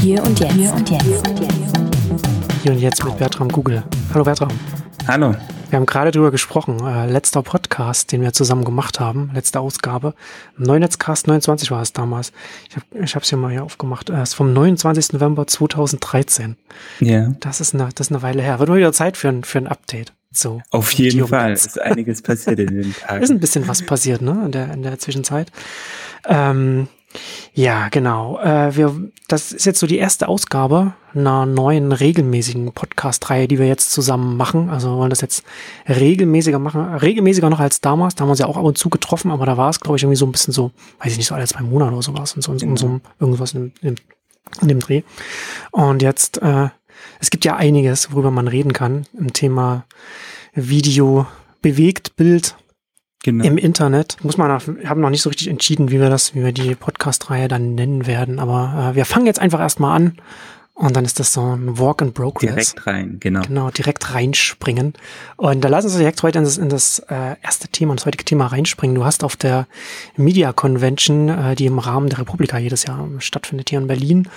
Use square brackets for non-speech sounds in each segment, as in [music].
Hier und jetzt. Hier und jetzt. Hier und jetzt mit Bertram Google. Hallo Bertram. Hallo. Wir haben gerade drüber gesprochen. Äh, letzter Podcast, den wir zusammen gemacht haben, letzte Ausgabe. Neunetzcast 29 war es damals. Ich habe ich es hier mal hier aufgemacht. Es ist vom 29. November 2013. Ja. Das ist eine, das ist eine Weile her. Wird mal wieder Zeit für ein, für ein Update. So. Auf jeden Fall. Es ist einiges passiert in den [laughs] Tagen. Ist ein bisschen was passiert, ne, in der, in der Zwischenzeit. Ähm, ja, genau. Äh, wir, das ist jetzt so die erste Ausgabe einer neuen regelmäßigen Podcast-Reihe, die wir jetzt zusammen machen. Also wir wollen das jetzt regelmäßiger machen, regelmäßiger noch als damals. Da haben wir uns ja auch ab und zu getroffen, aber da war es, glaube ich, irgendwie so ein bisschen so, weiß ich nicht, so alle zwei Monate oder sowas und so, genau. so irgendwas in, in, in, dem Dreh. Und jetzt, äh, es gibt ja einiges, worüber man reden kann im Thema Video, bewegt Bild, Genau. Im Internet muss man, haben noch nicht so richtig entschieden, wie wir das, wie wir die Podcast-Reihe dann nennen werden. Aber äh, wir fangen jetzt einfach erstmal an und dann ist das so ein Walk in Progress. Direkt rein, genau. Genau, direkt reinspringen. Und da lassen Sie direkt heute in das, in das äh, erste Thema, das heutige Thema reinspringen. Du hast auf der Media Convention, äh, die im Rahmen der Republika jedes Jahr stattfindet hier in Berlin,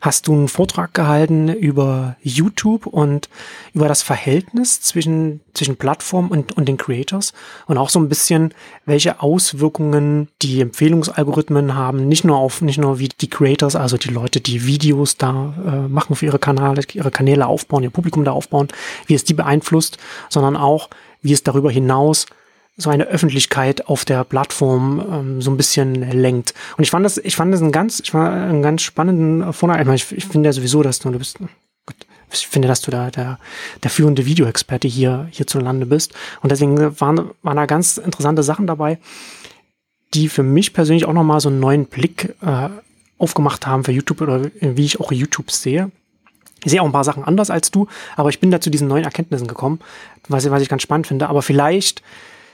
hast du einen Vortrag gehalten über YouTube und über das Verhältnis zwischen, zwischen Plattform und, und den Creators und auch so ein bisschen, welche Auswirkungen die Empfehlungsalgorithmen haben, nicht nur auf, nicht nur wie die Creators, also die Leute, die Videos da äh, machen für ihre Kanäle, ihre Kanäle aufbauen, ihr Publikum da aufbauen, wie es die beeinflusst, sondern auch, wie es darüber hinaus so eine Öffentlichkeit auf der Plattform ähm, so ein bisschen lenkt. Und ich fand das, ich fand das einen ganz, ich war einen ganz spannenden Vortrag. Ich, ich finde ja sowieso, dass du, du bist, ich finde, dass du da der, der führende Videoexperte hier hierzulande bist. Und deswegen waren, waren da ganz interessante Sachen dabei, die für mich persönlich auch nochmal so einen neuen Blick äh, aufgemacht haben für YouTube oder wie ich auch YouTube sehe. Ich sehe auch ein paar Sachen anders als du, aber ich bin da zu diesen neuen Erkenntnissen gekommen, was, was ich ganz spannend finde. Aber vielleicht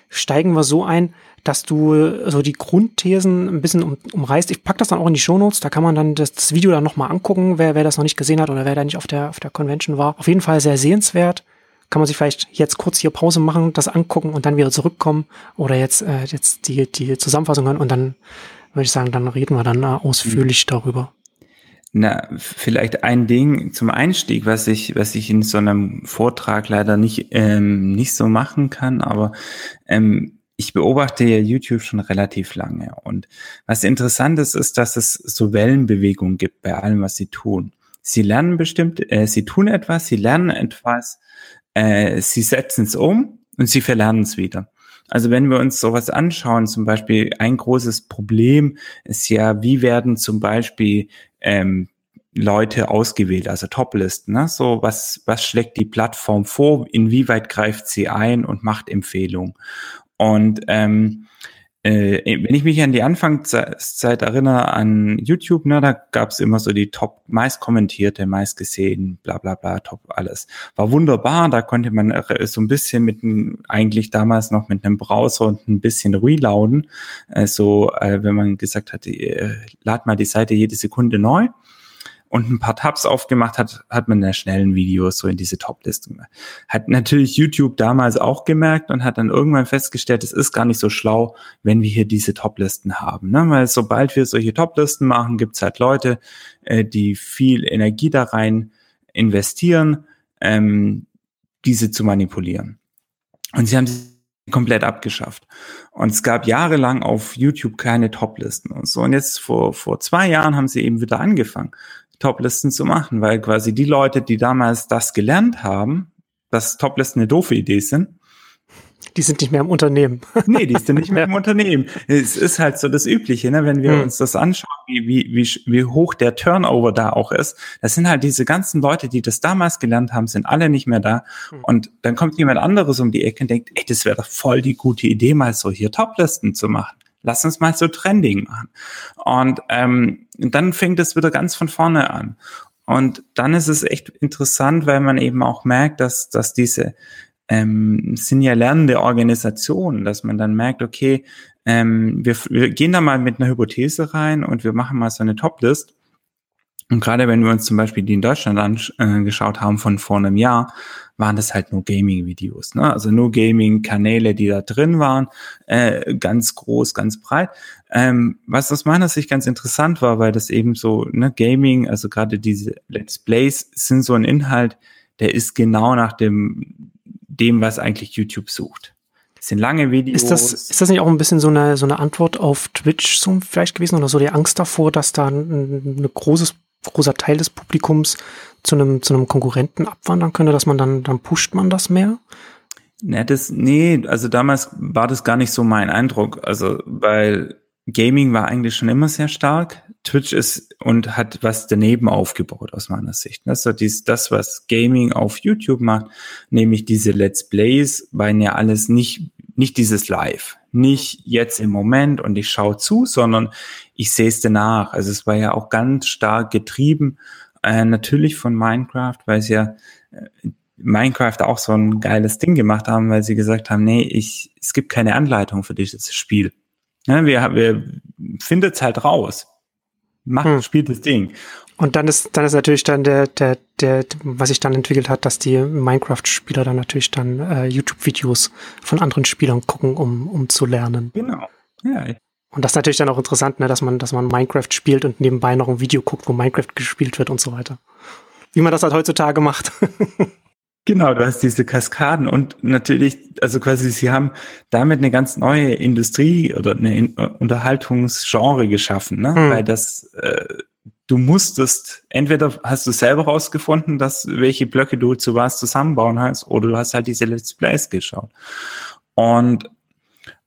steigen wir so ein, dass du so die Grundthesen ein bisschen um, umreißt. Ich pack das dann auch in die Shownotes, da kann man dann das, das Video dann nochmal angucken, wer, wer das noch nicht gesehen hat oder wer da nicht auf der, auf der Convention war. Auf jeden Fall sehr sehenswert. Kann man sich vielleicht jetzt kurz hier Pause machen, das angucken und dann wieder zurückkommen oder jetzt, äh, jetzt die, die Zusammenfassung hören und dann würde ich sagen, dann reden wir dann äh, ausführlich mhm. darüber. Na, vielleicht ein Ding zum Einstieg, was ich, was ich in so einem Vortrag leider nicht, ähm, nicht so machen kann, aber ähm, ich beobachte ja YouTube schon relativ lange. Und was interessant ist, ist, dass es so Wellenbewegungen gibt bei allem, was sie tun. Sie lernen bestimmt, äh, sie tun etwas, sie lernen etwas, äh, sie setzen es um und sie verlernen es wieder. Also wenn wir uns sowas anschauen, zum Beispiel ein großes Problem ist ja, wie werden zum Beispiel ähm, Leute ausgewählt, also Toplisten, ne? So, was, was schlägt die Plattform vor? Inwieweit greift sie ein und macht Empfehlungen? Und ähm, äh, wenn ich mich an die Anfangszeit erinnere an YouTube, ne, da gab es immer so die top meist kommentierte, meist gesehen, bla bla bla, top alles. War wunderbar, da konnte man so ein bisschen mit einem, eigentlich damals noch mit einem Browser und ein bisschen reloaden. Äh, so, äh, wenn man gesagt hat, äh, lad mal die Seite jede Sekunde neu und ein paar Tabs aufgemacht hat, hat man in der schnellen Videos so in diese Top-Liste gemacht. Hat natürlich YouTube damals auch gemerkt und hat dann irgendwann festgestellt, es ist gar nicht so schlau, wenn wir hier diese Top-Listen haben. Ne? Weil sobald wir solche Top-Listen machen, gibt's halt Leute, äh, die viel Energie da rein investieren, ähm, diese zu manipulieren. Und sie haben sie komplett abgeschafft. Und es gab jahrelang auf YouTube keine Top-Listen und so. Und jetzt vor, vor zwei Jahren haben sie eben wieder angefangen. Toplisten zu machen, weil quasi die Leute, die damals das gelernt haben, dass Toplisten eine doofe Idee sind, die sind nicht mehr im Unternehmen. [laughs] nee, die sind nicht mehr im Unternehmen. Es ist halt so das Übliche, ne? wenn wir hm. uns das anschauen, wie, wie, wie, wie hoch der Turnover da auch ist. Das sind halt diese ganzen Leute, die das damals gelernt haben, sind alle nicht mehr da. Hm. Und dann kommt jemand anderes um die Ecke und denkt, ey, das wäre doch voll die gute Idee, mal so hier Toplisten zu machen lass uns mal so Trending machen. Und ähm, dann fängt es wieder ganz von vorne an. Und dann ist es echt interessant, weil man eben auch merkt, dass, dass diese ähm, sind ja lernende Organisationen, dass man dann merkt, okay, ähm, wir, wir gehen da mal mit einer Hypothese rein und wir machen mal so eine Toplist Und gerade wenn wir uns zum Beispiel die in Deutschland angeschaut haben von vor einem Jahr, waren das halt nur Gaming-Videos. Ne? Also nur Gaming-Kanäle, die da drin waren, äh, ganz groß, ganz breit. Ähm, was aus meiner Sicht ganz interessant war, weil das eben so, ne, Gaming, also gerade diese Let's Plays sind so ein Inhalt, der ist genau nach dem, dem, was eigentlich YouTube sucht. Das sind lange Videos. Ist das, ist das nicht auch ein bisschen so eine, so eine Antwort auf Twitch so vielleicht gewesen oder so die Angst davor, dass da ein, ein großes großer Teil des Publikums zu einem, zu einem Konkurrenten abwandern könnte, dass man dann, dann pusht man das mehr? Ne, das, nee, also damals war das gar nicht so mein Eindruck. Also, weil Gaming war eigentlich schon immer sehr stark. Twitch ist und hat was daneben aufgebaut aus meiner Sicht. Also dies, das, was Gaming auf YouTube macht, nämlich diese Let's Plays, waren ja alles nicht, nicht dieses Live. Nicht jetzt im Moment und ich schaue zu, sondern ich sehe es danach. Also es war ja auch ganz stark getrieben, äh, natürlich von Minecraft, weil es ja äh, Minecraft auch so ein geiles Ding gemacht haben, weil sie gesagt haben, nee, ich, es gibt keine Anleitung für dieses Spiel. Ja, wir, wir findet es halt raus. Macht, hm. spielt das Ding. Und dann ist, dann ist natürlich dann der, der, der, was sich dann entwickelt hat, dass die Minecraft-Spieler dann natürlich dann äh, YouTube-Videos von anderen Spielern gucken, um, um zu lernen. Genau. Ja, und das ist natürlich dann auch interessant, ne, dass man, dass man Minecraft spielt und nebenbei noch ein Video guckt, wo Minecraft gespielt wird und so weiter. Wie man das halt heutzutage macht. [laughs] Genau, du hast diese Kaskaden und natürlich, also quasi, sie haben damit eine ganz neue Industrie oder eine Unterhaltungsgenre geschaffen, ne? Hm. Weil das, äh, du musstest, entweder hast du selber rausgefunden, dass welche Blöcke du zu was zusammenbauen hast, oder du hast halt diese Let's Plays geschaut. Und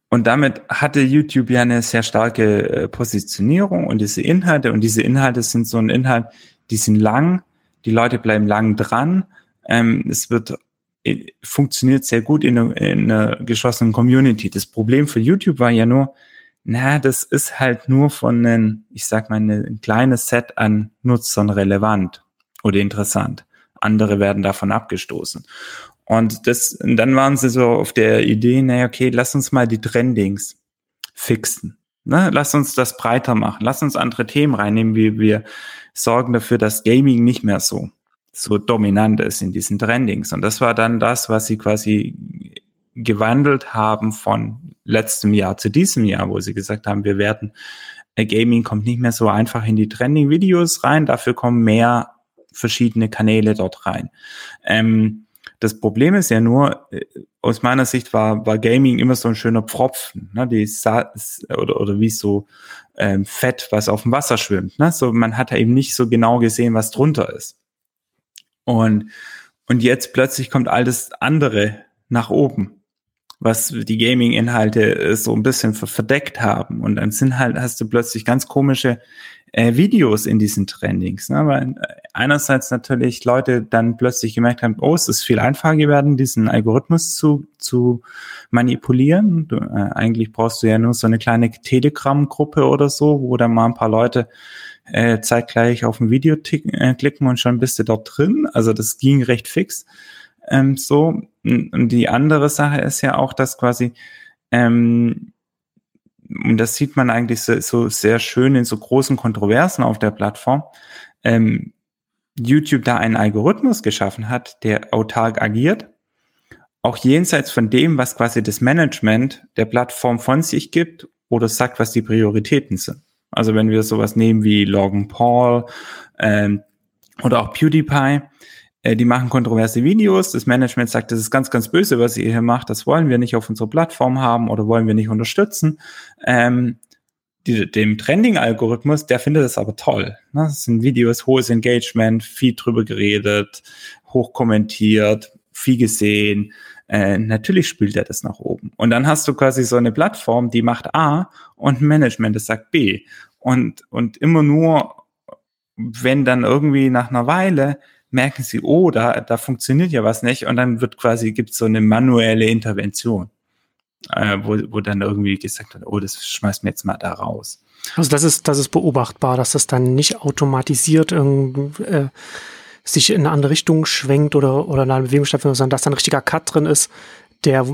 und damit hatte YouTube ja eine sehr starke äh, Positionierung und diese Inhalte. Und diese Inhalte sind so ein Inhalt, die sind lang, die Leute bleiben lang dran. Ähm, es wird äh, funktioniert sehr gut in, in einer geschlossenen Community. Das Problem für YouTube war ja nur, na, das ist halt nur von einem, ich sag mal, ein kleines Set an Nutzern relevant oder interessant. Andere werden davon abgestoßen. Und das, und dann waren sie so auf der Idee, naja, okay, lass uns mal die Trendings fixen. Ne? Lass uns das breiter machen. Lass uns andere Themen reinnehmen, wie wir sorgen dafür, dass Gaming nicht mehr so, so dominant ist in diesen Trendings. Und das war dann das, was sie quasi gewandelt haben von letztem Jahr zu diesem Jahr, wo sie gesagt haben, wir werden, äh, Gaming kommt nicht mehr so einfach in die Trending-Videos rein, dafür kommen mehr verschiedene Kanäle dort rein. Ähm, das Problem ist ja nur, äh, aus meiner Sicht war, war Gaming immer so ein schöner Pfropfen, ne? Die Sa oder, oder wie so ähm, Fett, was auf dem Wasser schwimmt. Ne? So, man hat ja eben nicht so genau gesehen, was drunter ist. Und, und jetzt plötzlich kommt all das andere nach oben, was die Gaming-Inhalte äh, so ein bisschen verdeckt haben. Und dann sind halt, hast du plötzlich ganz komische äh, Videos in diesen Trendings. Ne? Weil äh, einerseits natürlich Leute dann plötzlich gemerkt haben, oh, es ist viel einfacher geworden, diesen Algorithmus zu, zu manipulieren. Du, äh, eigentlich brauchst du ja nur so eine kleine Telegram-Gruppe oder so, wo dann mal ein paar Leute äh, zeitgleich auf ein Video äh, klicken und schon bist du dort drin. Also das ging recht fix. Ähm, so. Und die andere Sache ist ja auch, dass quasi ähm, und das sieht man eigentlich so, so sehr schön in so großen Kontroversen auf der Plattform, ähm, YouTube da einen Algorithmus geschaffen hat, der autark agiert, auch jenseits von dem, was quasi das Management der Plattform von sich gibt oder sagt, was die Prioritäten sind. Also wenn wir sowas nehmen wie Logan Paul ähm, oder auch PewDiePie, die machen kontroverse Videos. Das Management sagt, das ist ganz, ganz böse, was ihr hier macht. Das wollen wir nicht auf unserer Plattform haben oder wollen wir nicht unterstützen. Ähm, die, dem Trending-Algorithmus, der findet das aber toll. Ne? Das sind Videos, hohes Engagement, viel drüber geredet, hoch kommentiert, viel gesehen. Äh, natürlich spielt er das nach oben. Und dann hast du quasi so eine Plattform, die macht A und Management, das sagt B. Und, und immer nur, wenn dann irgendwie nach einer Weile merken sie, oh, da, da funktioniert ja was nicht und dann wird quasi, gibt es so eine manuelle Intervention, äh, wo, wo dann irgendwie gesagt wird, oh, das schmeißt mir jetzt mal da raus. Also das ist, das ist beobachtbar, dass das dann nicht automatisiert äh, sich in eine andere Richtung schwenkt oder, oder in eine Bewegung stattfindet, sondern dass da ein richtiger Cut drin ist, der,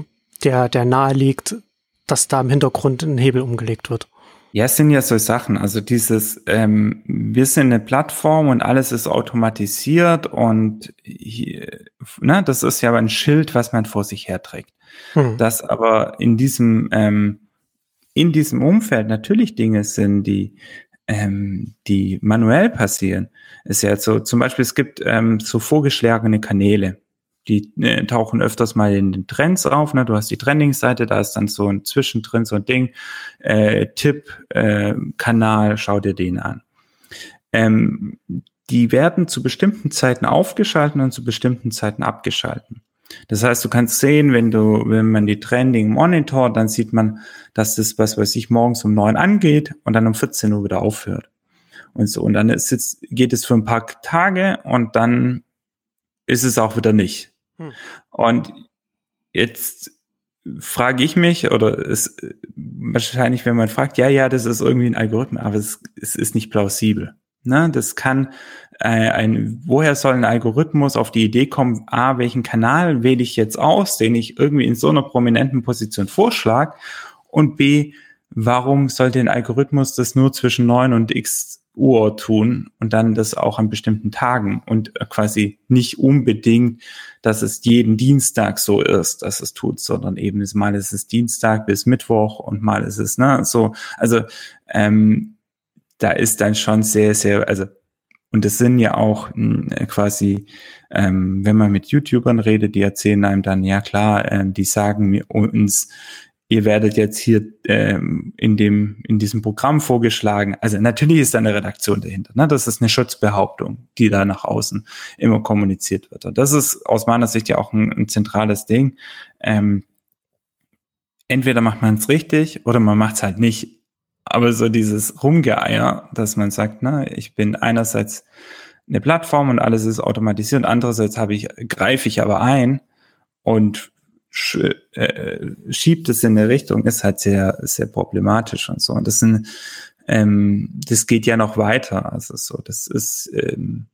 der, der nahe liegt, dass da im Hintergrund ein Hebel umgelegt wird. Ja, es sind ja so Sachen. Also dieses, ähm, wir sind eine Plattform und alles ist automatisiert und hier, ne, das ist ja ein Schild, was man vor sich herträgt. Hm. Dass aber in diesem, ähm, in diesem Umfeld natürlich Dinge sind, die, ähm, die manuell passieren. Ist ja so, zum Beispiel, es gibt ähm, so vorgeschlagene Kanäle die äh, tauchen öfters mal in den Trends auf. Ne? Du hast die Trending-Seite, da ist dann so ein Zwischendrin, so ein Ding, äh, Tipp, äh, Kanal, schau dir den an. Ähm, die werden zu bestimmten Zeiten aufgeschalten und zu bestimmten Zeiten abgeschalten. Das heißt, du kannst sehen, wenn du, wenn man die Trending monitort, dann sieht man, dass das, was weiß ich, morgens um neun angeht und dann um 14 Uhr wieder aufhört. Und so. Und dann ist jetzt, geht es für ein paar Tage und dann ist es auch wieder nicht. Hm. Und jetzt frage ich mich, oder es wahrscheinlich, wenn man fragt, ja, ja, das ist irgendwie ein Algorithmus, aber es, es ist nicht plausibel. Ne? Das kann äh, ein, woher soll ein Algorithmus auf die Idee kommen, A, welchen Kanal wähle ich jetzt aus, den ich irgendwie in so einer prominenten Position vorschlag, und B, warum sollte ein Algorithmus das nur zwischen 9 und x Uhr tun und dann das auch an bestimmten Tagen und äh, quasi nicht unbedingt, dass es jeden Dienstag so ist, dass es tut, sondern eben ist, mal ist es Dienstag bis Mittwoch und mal ist es, ne, so, also ähm, da ist dann schon sehr, sehr, also und das sind ja auch hm, quasi, ähm, wenn man mit YouTubern redet, die erzählen einem dann, ja klar, ähm, die sagen mir uns, ihr werdet jetzt hier ähm, in dem in diesem Programm vorgeschlagen. Also natürlich ist da eine Redaktion dahinter. Ne? Das ist eine Schutzbehauptung, die da nach außen immer kommuniziert wird. Und das ist aus meiner Sicht ja auch ein, ein zentrales Ding. Ähm, entweder macht man es richtig oder man macht es halt nicht. Aber so dieses Rumgeeier, dass man sagt, na, ich bin einerseits eine Plattform und alles ist automatisiert, andererseits habe ich greife ich aber ein und schiebt es in eine Richtung, ist halt sehr, sehr problematisch und so. Und das sind, ähm, das geht ja noch weiter. Also so, das ist, ähm,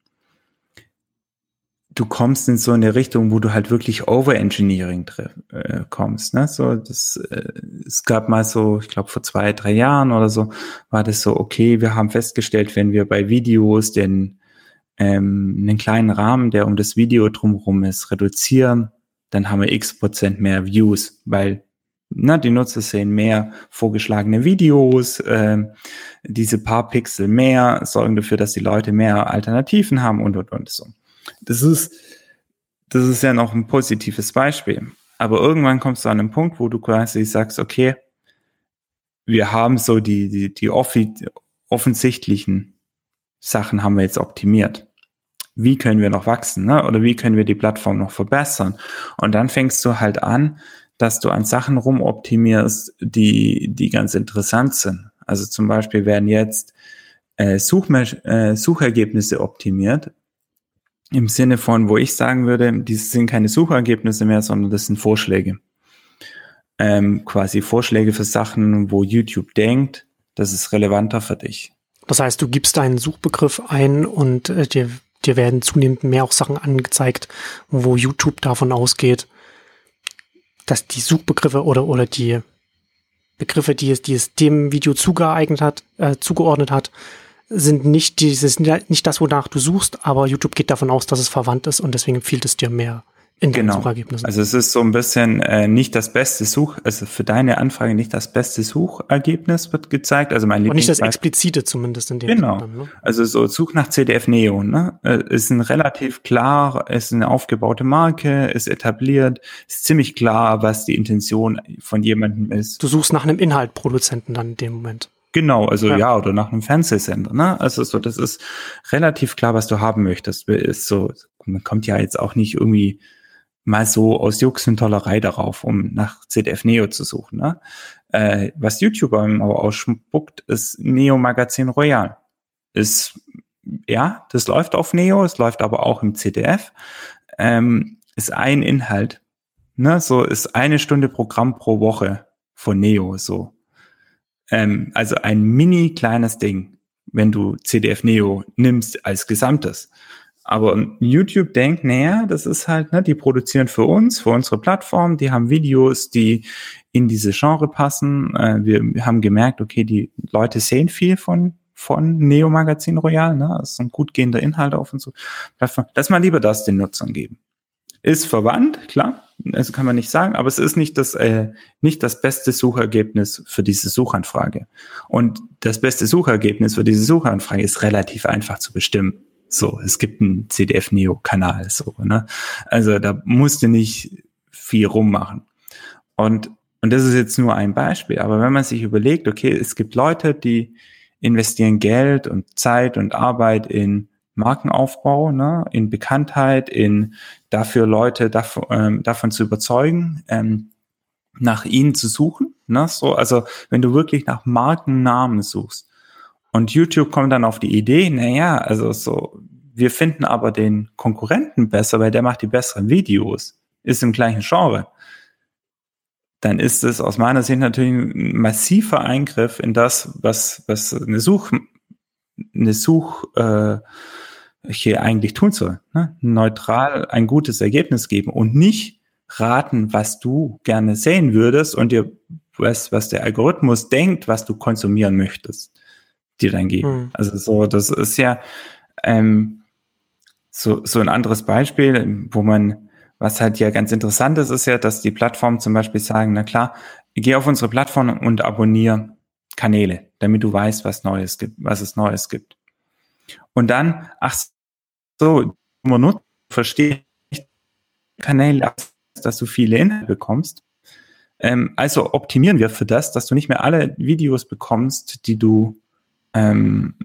du kommst in so eine Richtung, wo du halt wirklich Overengineering äh, kommst. Ne? So, das, äh, es gab mal so, ich glaube vor zwei, drei Jahren oder so, war das so, okay, wir haben festgestellt, wenn wir bei Videos den ähm, einen kleinen Rahmen, der um das Video drumherum ist, reduzieren, dann haben wir x Prozent mehr Views, weil na, die Nutzer sehen mehr vorgeschlagene Videos, äh, diese paar Pixel mehr sorgen dafür, dass die Leute mehr Alternativen haben und und und so. Das ist, das ist ja noch ein positives Beispiel. Aber irgendwann kommst du an einen Punkt, wo du quasi sagst, okay, wir haben so die, die, die offensichtlichen Sachen haben wir jetzt optimiert wie können wir noch wachsen, ne? oder wie können wir die Plattform noch verbessern. Und dann fängst du halt an, dass du an Sachen rumoptimierst, die, die ganz interessant sind. Also zum Beispiel werden jetzt äh, Suchme äh, Suchergebnisse optimiert. Im Sinne von, wo ich sagen würde, dies sind keine Suchergebnisse mehr, sondern das sind Vorschläge. Ähm, quasi Vorschläge für Sachen, wo YouTube denkt, das ist relevanter für dich. Das heißt, du gibst deinen Suchbegriff ein und äh, dir dir werden zunehmend mehr auch Sachen angezeigt, wo YouTube davon ausgeht, dass die Suchbegriffe oder, oder die Begriffe, die es, die es dem Video zugeeignet hat, äh, zugeordnet hat, sind nicht dieses, nicht das, wonach du suchst, aber YouTube geht davon aus, dass es verwandt ist und deswegen empfiehlt es dir mehr in genau. Suchergebnissen. Also es ist so ein bisschen äh, nicht das beste Such, also für deine Anfrage nicht das beste Suchergebnis wird gezeigt. Also mein Und nicht das explizite zumindest in dem Genau. Dann, ne? Also so Such nach CDF Neo, ne? Äh, ist ein relativ klar, ist eine aufgebaute Marke, ist etabliert, ist ziemlich klar, was die Intention von jemandem ist. Du suchst nach einem Inhaltproduzenten dann in dem Moment. Genau, also ja. ja, oder nach einem Fernsehsender, ne? Also so, das ist relativ klar, was du haben möchtest. Ist so, man kommt ja jetzt auch nicht irgendwie mal so aus Jux und Tollerei darauf, um nach ZDF Neo zu suchen. Ne? Äh, was YouTube aber ausspuckt, ist Neo Magazin Royal. Ist, ja, das läuft auf Neo, es läuft aber auch im ZDF. Ähm, ist ein Inhalt. Ne? So ist eine Stunde Programm pro Woche von Neo, so. Ähm, also ein mini kleines Ding, wenn du CDF Neo nimmst als Gesamtes. Aber YouTube denkt, naja, das ist halt, ne, die produzieren für uns, für unsere Plattform, die haben Videos, die in diese Genre passen. Äh, wir, haben gemerkt, okay, die Leute sehen viel von von Neo Magazin Royal, ne? Das ist ein gut gehender Inhalt auf unsere Plattform. Lass mal lieber das den Nutzern geben. Ist verwandt, klar, also kann man nicht sagen, aber es ist nicht das, äh, nicht das beste Suchergebnis für diese Suchanfrage. Und das beste Suchergebnis für diese Suchanfrage ist relativ einfach zu bestimmen. So, es gibt einen CDF-Neo-Kanal, so, ne? Also da musst du nicht viel rummachen. Und, und das ist jetzt nur ein Beispiel. Aber wenn man sich überlegt, okay, es gibt Leute, die investieren Geld und Zeit und Arbeit in Markenaufbau, ne, in Bekanntheit, in dafür Leute davon, ähm, davon zu überzeugen, ähm, nach ihnen zu suchen. Ne, so, also wenn du wirklich nach Markennamen suchst und YouTube kommt dann auf die Idee, naja, also so, wir finden aber den Konkurrenten besser, weil der macht die besseren Videos, ist im gleichen Genre dann ist es aus meiner Sicht natürlich ein massiver Eingriff in das, was, was eine Such, eine Such, äh, hier eigentlich tun soll. Ne? Neutral ein gutes Ergebnis geben und nicht raten, was du gerne sehen würdest und dir was, was der Algorithmus denkt, was du konsumieren möchtest, dir dann geben. Mhm. Also so, das ist ja ähm, so, so ein anderes Beispiel, wo man was halt ja ganz interessant ist, ist ja, dass die Plattformen zum Beispiel sagen, na klar, geh auf unsere Plattform und abonniere Kanäle, damit du weißt, was Neues gibt, was es Neues gibt. Und dann, ach so, man nutzt, verstehe Kanäle, dass du viele Inhalte bekommst. Ähm, also optimieren wir für das, dass du nicht mehr alle Videos bekommst, die du, ähm,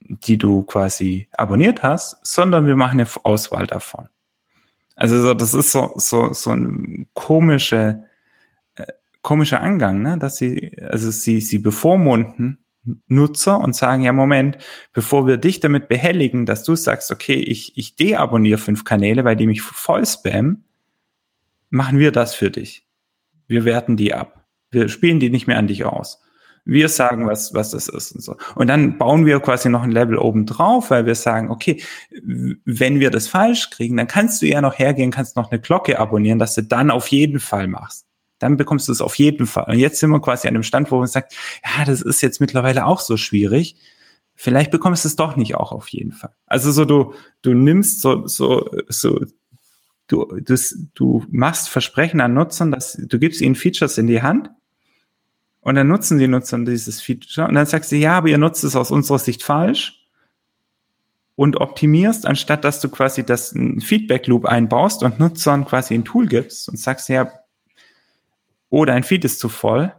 die du quasi abonniert hast, sondern wir machen eine Auswahl davon. Also so, das ist so, so, so ein komische, äh, komischer Angang, ne? dass sie, also sie, sie bevormunden Nutzer und sagen, ja, Moment, bevor wir dich damit behelligen, dass du sagst, okay, ich, ich deabonniere fünf Kanäle, weil die mich voll spam, machen wir das für dich. Wir werten die ab. Wir spielen die nicht mehr an dich aus. Wir sagen, was, was das ist und so. Und dann bauen wir quasi noch ein Level oben drauf, weil wir sagen, okay, wenn wir das falsch kriegen, dann kannst du ja noch hergehen, kannst noch eine Glocke abonnieren, dass du dann auf jeden Fall machst. Dann bekommst du es auf jeden Fall. Und jetzt sind wir quasi an dem Stand, wo man sagt, ja, das ist jetzt mittlerweile auch so schwierig. Vielleicht bekommst du es doch nicht auch auf jeden Fall. Also so du, du nimmst so, so, so, du, das, du machst Versprechen an Nutzern, dass du gibst ihnen Features in die Hand und dann nutzen die Nutzer dieses Feature. Und dann sagst du, ja, aber ihr nutzt es aus unserer Sicht falsch und optimierst, anstatt dass du quasi das Feedback Loop einbaust und Nutzern quasi ein Tool gibst und sagst, ja, oh, dein Feed ist zu voll,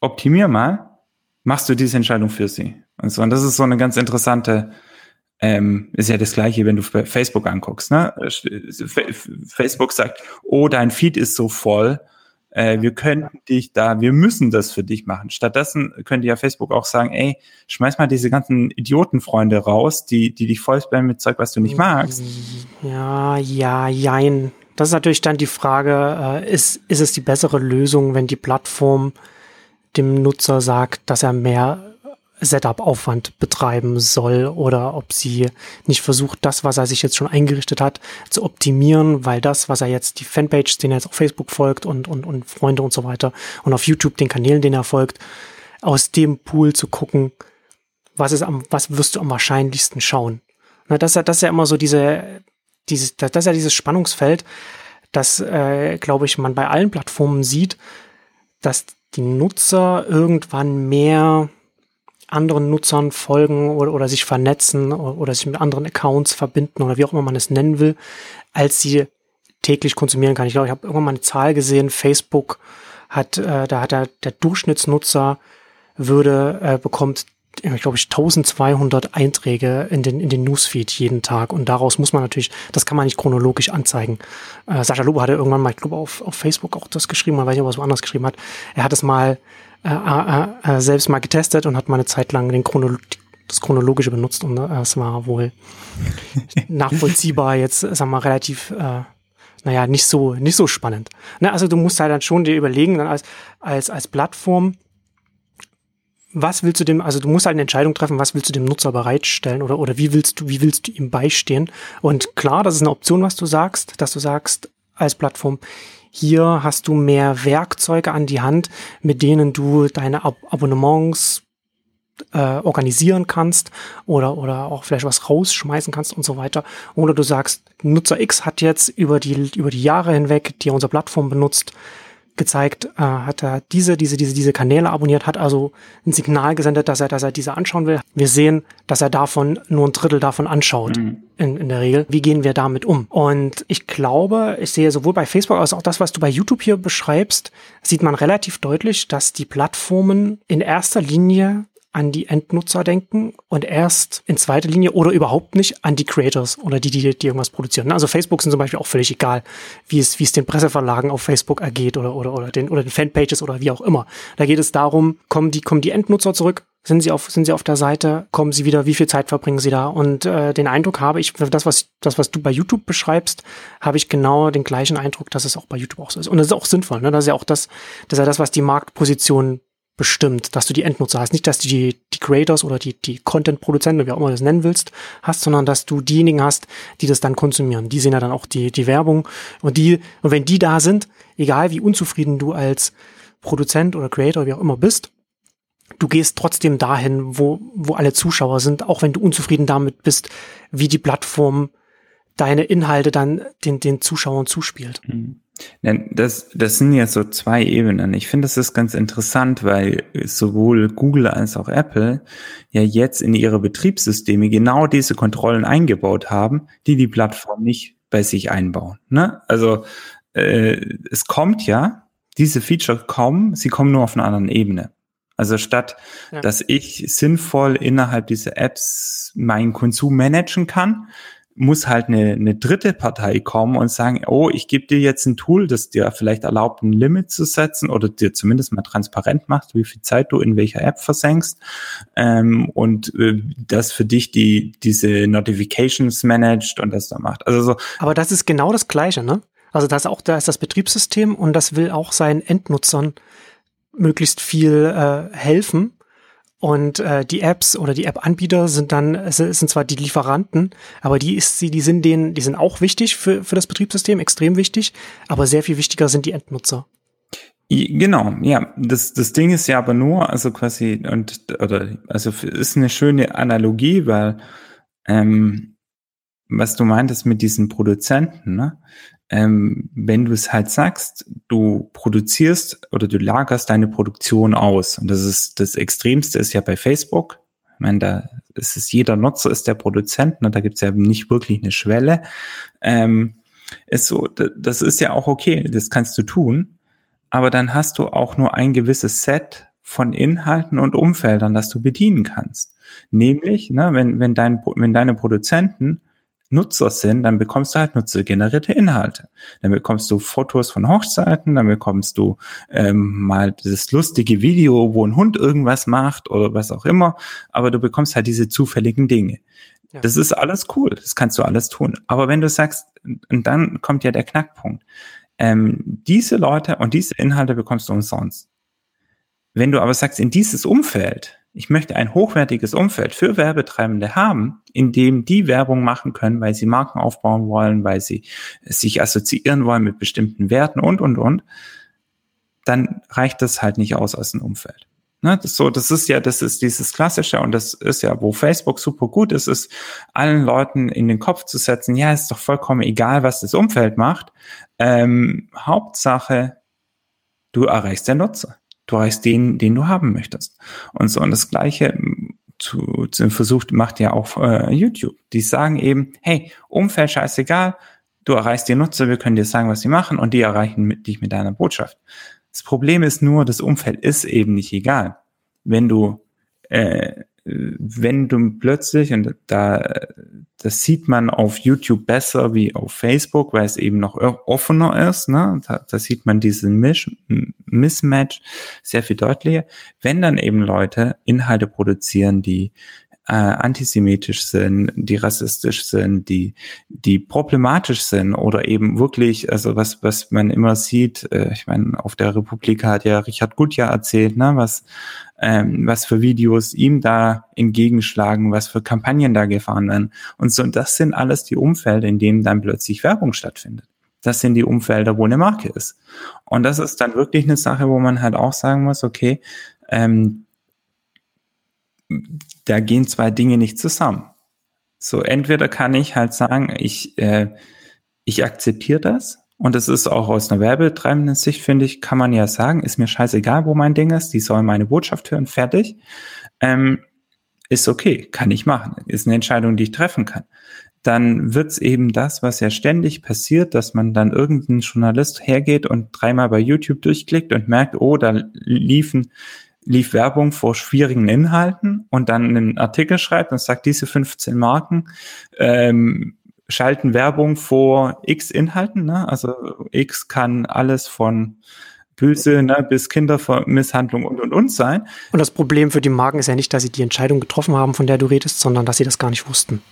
optimier mal, machst du diese Entscheidung für sie. Und so, und das ist so eine ganz interessante, ähm, ist ja das gleiche, wenn du Facebook anguckst, ne? Facebook sagt, oh, dein Feed ist so voll, äh, wir können dich da, wir müssen das für dich machen. Stattdessen könnte ja Facebook auch sagen, ey, schmeiß mal diese ganzen Idiotenfreunde raus, die, die dich voll spammen mit Zeug, was du nicht magst. Ja, ja, jein. Das ist natürlich dann die Frage, äh, ist, ist es die bessere Lösung, wenn die Plattform dem Nutzer sagt, dass er mehr Setup-Aufwand betreiben soll oder ob sie nicht versucht, das, was er sich jetzt schon eingerichtet hat, zu optimieren, weil das, was er jetzt, die Fanpage, den er jetzt auf Facebook folgt und, und, und Freunde und so weiter und auf YouTube den Kanälen, den er folgt, aus dem Pool zu gucken, was ist am, was wirst du am wahrscheinlichsten schauen. Na, das, das ist ja immer so diese, dieses, das ist ja dieses Spannungsfeld, das, äh, glaube ich, man bei allen Plattformen sieht, dass die Nutzer irgendwann mehr anderen Nutzern folgen oder, oder sich vernetzen oder, oder sich mit anderen Accounts verbinden oder wie auch immer man es nennen will, als sie täglich konsumieren kann. Ich glaube, ich habe irgendwann mal eine Zahl gesehen, Facebook hat, äh, da hat der, der Durchschnittsnutzer würde, äh, bekommt, ich glaube ich, 1200 Einträge in den, in den Newsfeed jeden Tag. Und daraus muss man natürlich, das kann man nicht chronologisch anzeigen. Äh, Sascha Lobo hatte irgendwann mal, ich glaube, auf, auf Facebook auch das geschrieben, man weiß nicht, ob er es woanders geschrieben hat. Er hat es mal äh, äh, äh, selbst mal getestet und hat mal eine Zeit lang den Chronolo das Chronologische benutzt und äh, es war wohl [laughs] nachvollziehbar jetzt, sagen wir mal, relativ, äh, naja, nicht so, nicht so spannend. Ne, also du musst halt dann schon dir überlegen, dann als, als, als Plattform, was willst du dem, also du musst halt eine Entscheidung treffen, was willst du dem Nutzer bereitstellen oder, oder wie willst du, wie willst du ihm beistehen? Und klar, das ist eine Option, was du sagst, dass du sagst als Plattform, hier hast du mehr Werkzeuge an die Hand, mit denen du deine Ab Abonnements äh, organisieren kannst oder, oder auch vielleicht was rausschmeißen kannst und so weiter. Oder du sagst, Nutzer X hat jetzt über die, über die Jahre hinweg, die er unsere Plattform benutzt, gezeigt, äh, hat er diese, diese, diese, diese Kanäle abonniert, hat also ein Signal gesendet, dass er, dass er diese anschauen will. Wir sehen, dass er davon nur ein Drittel davon anschaut. Mhm. In, in der Regel. Wie gehen wir damit um? Und ich glaube, ich sehe sowohl bei Facebook als auch das, was du bei YouTube hier beschreibst, sieht man relativ deutlich, dass die Plattformen in erster Linie an die Endnutzer denken und erst in zweiter Linie oder überhaupt nicht an die Creators oder die, die, die irgendwas produzieren. Also Facebook sind zum Beispiel auch völlig egal, wie es, wie es den Presseverlagen auf Facebook ergeht oder, oder, oder den, oder den Fanpages oder wie auch immer. Da geht es darum, kommen die, kommen die Endnutzer zurück? Sind sie auf, sind sie auf der Seite? Kommen sie wieder? Wie viel Zeit verbringen sie da? Und äh, den Eindruck habe ich, das was, das was du bei YouTube beschreibst, habe ich genau den gleichen Eindruck, dass es auch bei YouTube auch so ist. Und das ist auch sinnvoll. Ne? Das ist ja auch das, das ist ja das, was die Marktposition bestimmt, dass du die Endnutzer hast. Nicht, dass du die, die Creators oder die, die Content-Produzenten, wie auch immer du das nennen willst, hast, sondern dass du diejenigen hast, die das dann konsumieren. Die sehen ja dann auch die, die Werbung. Und die, und wenn die da sind, egal wie unzufrieden du als Produzent oder Creator, wie auch immer bist, du gehst trotzdem dahin, wo, wo alle Zuschauer sind, auch wenn du unzufrieden damit bist, wie die Plattform deine Inhalte dann den, den Zuschauern zuspielt. Mhm. Das, das sind ja so zwei Ebenen. Ich finde, das ist ganz interessant, weil sowohl Google als auch Apple ja jetzt in ihre Betriebssysteme genau diese Kontrollen eingebaut haben, die die Plattform nicht bei sich einbauen. Ne? Also äh, es kommt ja, diese Feature kommen, sie kommen nur auf einer anderen Ebene. Also statt, ja. dass ich sinnvoll innerhalb dieser Apps meinen Konsum managen kann, muss halt eine, eine dritte Partei kommen und sagen, oh, ich gebe dir jetzt ein Tool, das dir vielleicht erlaubt, ein Limit zu setzen oder dir zumindest mal transparent macht, wie viel Zeit du in welcher App versenkst ähm, und äh, das für dich die diese Notifications managt und das da macht. Also so. Aber das ist genau das Gleiche, ne? Also das ist auch da ist das Betriebssystem und das will auch seinen Endnutzern möglichst viel äh, helfen und äh, die Apps oder die App-Anbieter sind dann, sind zwar die Lieferanten, aber die ist sie, die sind denen, die sind auch wichtig für, für das Betriebssystem, extrem wichtig, aber sehr viel wichtiger sind die Endnutzer. Genau, ja. Das, das Ding ist ja aber nur, also quasi, und oder also ist eine schöne Analogie, weil ähm, was du meintest mit diesen Produzenten, ne? Ähm, wenn du es halt sagst, du produzierst oder du lagerst deine Produktion aus. Und das ist das Extremste ist ja bei Facebook. Ich meine, da ist es jeder Nutzer ist der Produzent, ne? da gibt es ja nicht wirklich eine Schwelle. Ähm, ist so, das ist ja auch okay, das kannst du tun, aber dann hast du auch nur ein gewisses Set von Inhalten und Umfeldern, das du bedienen kannst. Nämlich, ne, wenn, wenn, dein, wenn deine Produzenten Nutzer sind, dann bekommst du halt nutzergenerierte Inhalte. Dann bekommst du Fotos von Hochzeiten, dann bekommst du ähm, mal das lustige Video, wo ein Hund irgendwas macht oder was auch immer, aber du bekommst halt diese zufälligen Dinge. Ja. Das ist alles cool, das kannst du alles tun. Aber wenn du sagst, und dann kommt ja der Knackpunkt, ähm, diese Leute und diese Inhalte bekommst du umsonst. Wenn du aber sagst, in dieses Umfeld, ich möchte ein hochwertiges Umfeld für Werbetreibende haben, in dem die Werbung machen können, weil sie Marken aufbauen wollen, weil sie sich assoziieren wollen mit bestimmten Werten und, und, und, dann reicht das halt nicht aus aus dem Umfeld. Ne, das, so, das ist ja, das ist dieses Klassische und das ist ja, wo Facebook super gut ist, ist allen Leuten in den Kopf zu setzen, ja, ist doch vollkommen egal, was das Umfeld macht. Ähm, Hauptsache, du erreichst den Nutzer du erreichst den, den du haben möchtest. Und so, und das Gleiche zu, zu versucht, macht ja auch äh, YouTube. Die sagen eben, hey, Umfeld scheißegal, du erreichst die Nutzer, wir können dir sagen, was sie machen und die erreichen mit, dich mit deiner Botschaft. Das Problem ist nur, das Umfeld ist eben nicht egal. Wenn du äh, wenn du plötzlich, und da, das sieht man auf YouTube besser wie auf Facebook, weil es eben noch offener ist, ne? da, da sieht man diesen Misch, Mismatch sehr viel deutlicher. Wenn dann eben Leute Inhalte produzieren, die äh, antisemitisch sind, die rassistisch sind, die, die problematisch sind oder eben wirklich, also was, was man immer sieht, äh, ich meine, auf der Republik hat ja Richard Gutjahr erzählt, ne, was, ähm, was für Videos ihm da entgegenschlagen, was für Kampagnen da gefahren werden. Und so, das sind alles die Umfelder, in denen dann plötzlich Werbung stattfindet. Das sind die Umfelder, wo eine Marke ist. Und das ist dann wirklich eine Sache, wo man halt auch sagen muss, okay, ähm, da gehen zwei Dinge nicht zusammen. So, entweder kann ich halt sagen, ich, äh, ich akzeptiere das. Und das ist auch aus einer werbetreibenden Sicht, finde ich, kann man ja sagen, ist mir scheißegal, wo mein Ding ist, die sollen meine Botschaft hören, fertig. Ähm, ist okay, kann ich machen. Ist eine Entscheidung, die ich treffen kann. Dann wird's eben das, was ja ständig passiert, dass man dann irgendein Journalist hergeht und dreimal bei YouTube durchklickt und merkt, oh, da liefen lief Werbung vor schwierigen Inhalten und dann einen Artikel schreibt und sagt, diese 15 Marken ähm, schalten Werbung vor X Inhalten. Ne? Also X kann alles von Böse ne, bis Kindermisshandlung und und und sein. Und das Problem für die Marken ist ja nicht, dass sie die Entscheidung getroffen haben, von der du redest, sondern dass sie das gar nicht wussten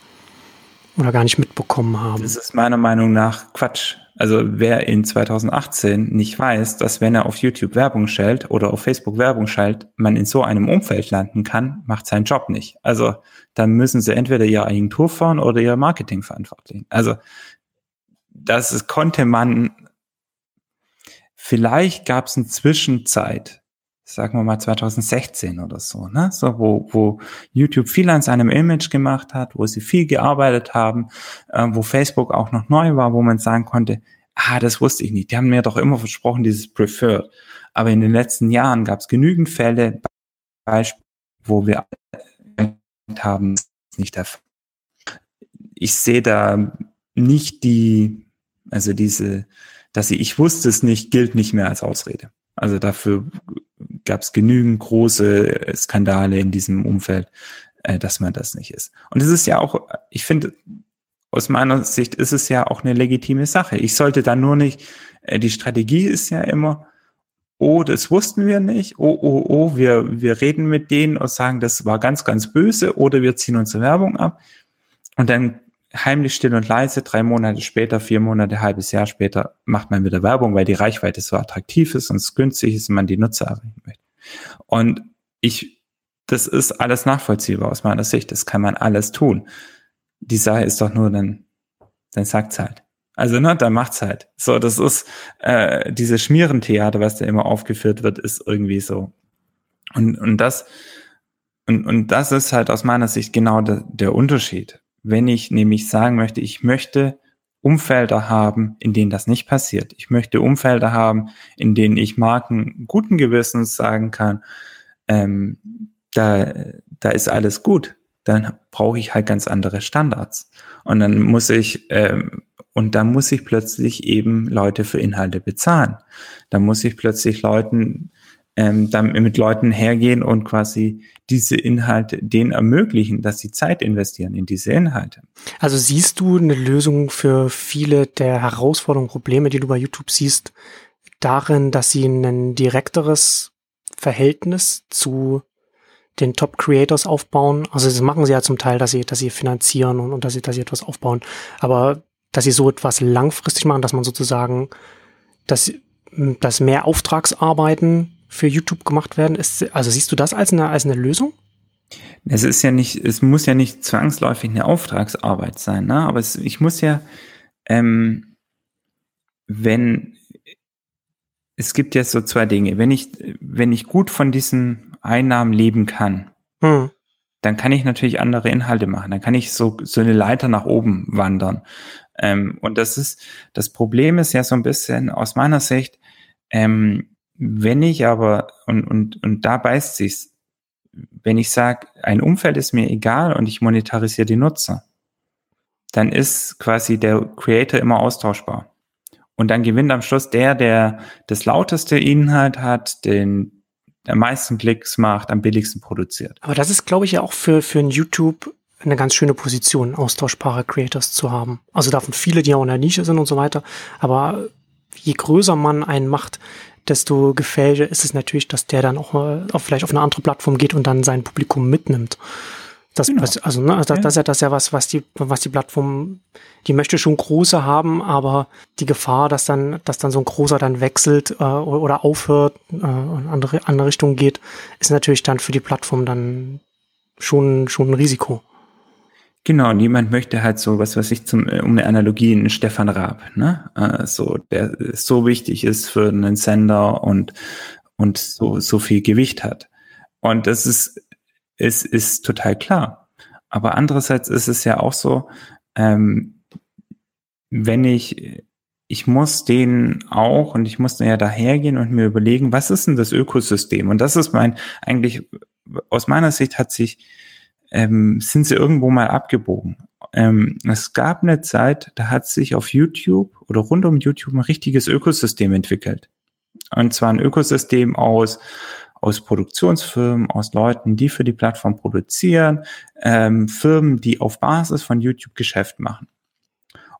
oder gar nicht mitbekommen haben. Das ist meiner Meinung nach Quatsch. Also wer in 2018 nicht weiß, dass wenn er auf YouTube Werbung schaltet oder auf Facebook Werbung schaltet, man in so einem Umfeld landen kann, macht seinen Job nicht. Also dann müssen sie entweder ihre Agentur fahren oder ihr Marketing verantwortlich. Also das konnte man, vielleicht gab es eine Zwischenzeit, sagen wir mal 2016 oder so, ne? So, wo, wo YouTube viel an seinem Image gemacht hat, wo sie viel gearbeitet haben, äh, wo Facebook auch noch neu war, wo man sagen konnte, ah, das wusste ich nicht. Die haben mir doch immer versprochen, dieses Preferred. Aber in den letzten Jahren gab es genügend Fälle, Beispiel, wo wir haben, nicht der Fall. Ich sehe da nicht die, also diese, dass ich, ich wusste es nicht, gilt nicht mehr als Ausrede. Also dafür gab es genügend große Skandale in diesem Umfeld, äh, dass man das nicht ist. Und es ist ja auch, ich finde, aus meiner Sicht ist es ja auch eine legitime Sache. Ich sollte da nur nicht, äh, die Strategie ist ja immer, oh, das wussten wir nicht, oh, oh, oh, wir, wir reden mit denen und sagen, das war ganz, ganz böse, oder wir ziehen unsere Werbung ab. Und dann heimlich still und leise, drei Monate später, vier Monate, halbes Jahr später macht man wieder Werbung, weil die Reichweite so attraktiv ist und es günstig ist und man die Nutzer erreichen möchte. Und ich, das ist alles nachvollziehbar aus meiner Sicht. Das kann man alles tun. Die Sache ist doch nur, dann, dann sagt's halt. Also, ne, dann macht's halt. So, das ist, äh, diese Schmierentheater, was da immer aufgeführt wird, ist irgendwie so. Und, und das, und, und das ist halt aus meiner Sicht genau der, der Unterschied wenn ich nämlich sagen möchte, ich möchte Umfelder haben, in denen das nicht passiert. Ich möchte Umfelder haben, in denen ich Marken guten Gewissens sagen kann, ähm, da, da ist alles gut. Dann brauche ich halt ganz andere Standards. Und dann muss ich, ähm, und dann muss ich plötzlich eben Leute für Inhalte bezahlen. Da muss ich plötzlich Leuten ähm, dann mit Leuten hergehen und quasi diese Inhalte denen ermöglichen, dass sie Zeit investieren in diese Inhalte. Also siehst du eine Lösung für viele der Herausforderungen, Probleme, die du bei YouTube siehst, darin, dass sie ein direkteres Verhältnis zu den Top Creators aufbauen. Also das machen sie ja zum Teil, dass sie, dass sie finanzieren und, und dass sie, dass sie etwas aufbauen. Aber dass sie so etwas langfristig machen, dass man sozusagen, dass, dass mehr Auftragsarbeiten für YouTube gemacht werden. Ist, also siehst du das als eine, als eine Lösung? Es ist ja nicht, es muss ja nicht zwangsläufig eine Auftragsarbeit sein, ne? aber es, ich muss ja, ähm, wenn, es gibt ja so zwei Dinge. Wenn ich, wenn ich gut von diesen Einnahmen leben kann, hm. dann kann ich natürlich andere Inhalte machen. Dann kann ich so, so eine Leiter nach oben wandern. Ähm, und das ist, das Problem ist ja so ein bisschen aus meiner Sicht, ähm, wenn ich aber, und, und, und da beißt sich's, wenn ich sage, ein Umfeld ist mir egal und ich monetarisiere die Nutzer, dann ist quasi der Creator immer austauschbar. Und dann gewinnt am Schluss der, der das lauteste Inhalt hat, den am meisten Klicks macht, am billigsten produziert. Aber das ist, glaube ich, ja auch für, für ein YouTube eine ganz schöne Position, austauschbare Creators zu haben. Also davon viele, die auch in der Nische sind und so weiter. Aber je größer man einen macht, desto gefährlicher ist es natürlich, dass der dann auch mal auf, vielleicht auf eine andere Plattform geht und dann sein Publikum mitnimmt. Das, genau. was, also, ne, also ja. das, ist ja das ja was, was die, was die Plattform, die möchte schon große haben, aber die Gefahr, dass dann, dass dann so ein großer dann wechselt äh, oder aufhört, äh, in andere, andere Richtung geht, ist natürlich dann für die Plattform dann schon, schon ein Risiko. Genau, niemand möchte halt so, was weiß ich, zum, äh, um eine Analogie, einen Stefan Raab, ne? Äh, so, der so wichtig ist für einen Sender und, und so, so viel Gewicht hat. Und das ist, ist, ist total klar. Aber andererseits ist es ja auch so, ähm, wenn ich, ich muss denen auch und ich muss ja dahergehen und mir überlegen, was ist denn das Ökosystem? Und das ist mein, eigentlich, aus meiner Sicht hat sich ähm, sind sie irgendwo mal abgebogen. Ähm, es gab eine Zeit, da hat sich auf YouTube oder rund um YouTube ein richtiges Ökosystem entwickelt. Und zwar ein Ökosystem aus, aus Produktionsfirmen, aus Leuten, die für die Plattform produzieren, ähm, Firmen, die auf Basis von YouTube Geschäft machen.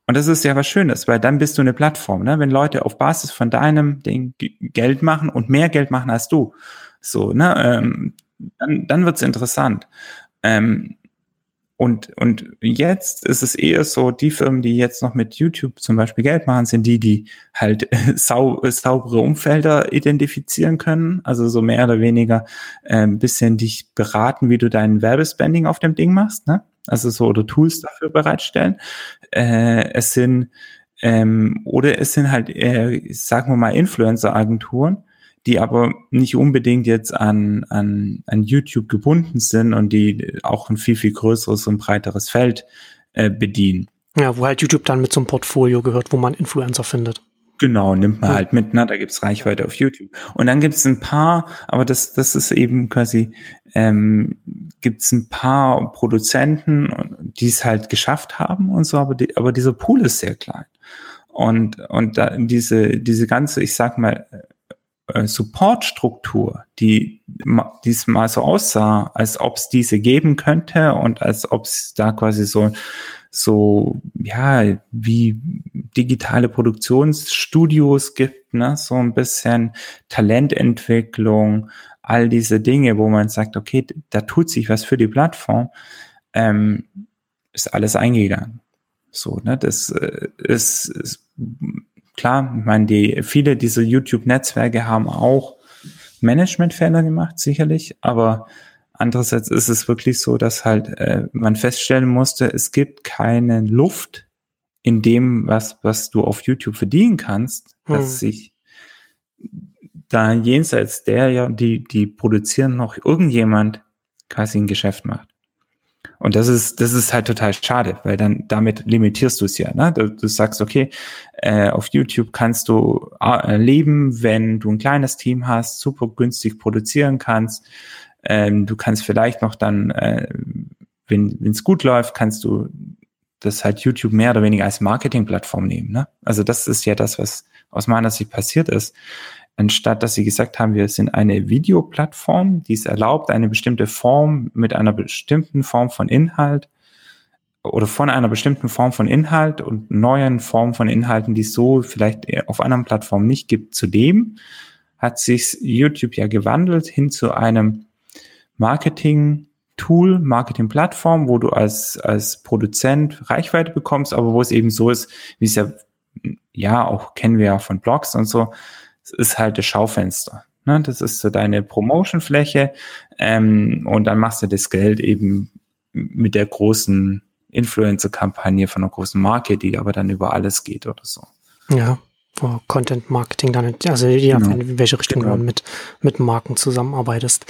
Und das ist ja was Schönes, weil dann bist du eine Plattform, ne? Wenn Leute auf Basis von deinem Ding Geld machen und mehr Geld machen als du, so, ne? Ähm, dann, dann wird's interessant. Ähm, und, und jetzt ist es eher so, die Firmen, die jetzt noch mit YouTube zum Beispiel Geld machen, sind die, die halt [laughs] sau, saubere Umfelder identifizieren können. Also so mehr oder weniger äh, ein bisschen dich beraten, wie du deinen Werbespending auf dem Ding machst. Ne? Also so oder Tools dafür bereitstellen. Äh, es sind ähm, oder es sind halt, äh, sagen wir mal, Influencer-Agenturen, die aber nicht unbedingt jetzt an, an, an YouTube gebunden sind und die auch ein viel, viel größeres und breiteres Feld äh, bedienen. Ja, wo halt YouTube dann mit so einem Portfolio gehört, wo man Influencer findet. Genau, nimmt man halt mit, ne? da gibt's Reichweite auf YouTube. Und dann gibt's ein paar, aber das, das ist eben quasi, ähm, gibt's ein paar Produzenten, die es halt geschafft haben und so, aber, die, aber dieser Pool ist sehr klein. Und, und da diese, diese ganze, ich sag mal, äh, Supportstruktur, die diesmal so aussah, als ob es diese geben könnte und als ob es da quasi so so ja wie digitale Produktionsstudios gibt, ne, so ein bisschen Talententwicklung, all diese Dinge, wo man sagt, okay, da tut sich was für die Plattform, ähm, ist alles eingegangen. So, ne, das äh, ist, ist klar, ich meine, die, viele dieser YouTube-Netzwerke haben auch Managementfehler gemacht, sicherlich, aber andererseits ist es wirklich so, dass halt äh, man feststellen musste, es gibt keine Luft in dem, was, was du auf YouTube verdienen kannst, hm. dass sich da jenseits der ja, die, die produzieren noch irgendjemand quasi ein Geschäft macht. Und das ist, das ist halt total schade, weil dann damit limitierst du es ja. Ne? Du, du sagst, okay, äh, auf YouTube kannst du äh, leben, wenn du ein kleines Team hast, super günstig produzieren kannst. Ähm, du kannst vielleicht noch dann, äh, wenn es gut läuft, kannst du das halt YouTube mehr oder weniger als Marketingplattform nehmen. Ne? Also das ist ja das, was aus meiner Sicht passiert ist anstatt dass sie gesagt haben, wir sind eine Videoplattform, die es erlaubt, eine bestimmte Form mit einer bestimmten Form von Inhalt oder von einer bestimmten Form von Inhalt und neuen Formen von Inhalten, die es so vielleicht auf anderen Plattformen nicht gibt, zu dem hat sich YouTube ja gewandelt hin zu einem Marketing Tool, Marketing-Plattform, wo du als, als Produzent Reichweite bekommst, aber wo es eben so ist, wie es ja, ja, auch kennen wir ja von Blogs und so, ist halt das Schaufenster. Ne? Das ist so deine Promotionfläche ähm, und dann machst du das Geld eben mit der großen Influencer-Kampagne von einer großen Marke, die aber dann über alles geht oder so. Ja, wo Content Marketing dann, also ja, genau. in welche Richtung genau. du mit, mit Marken zusammenarbeitest.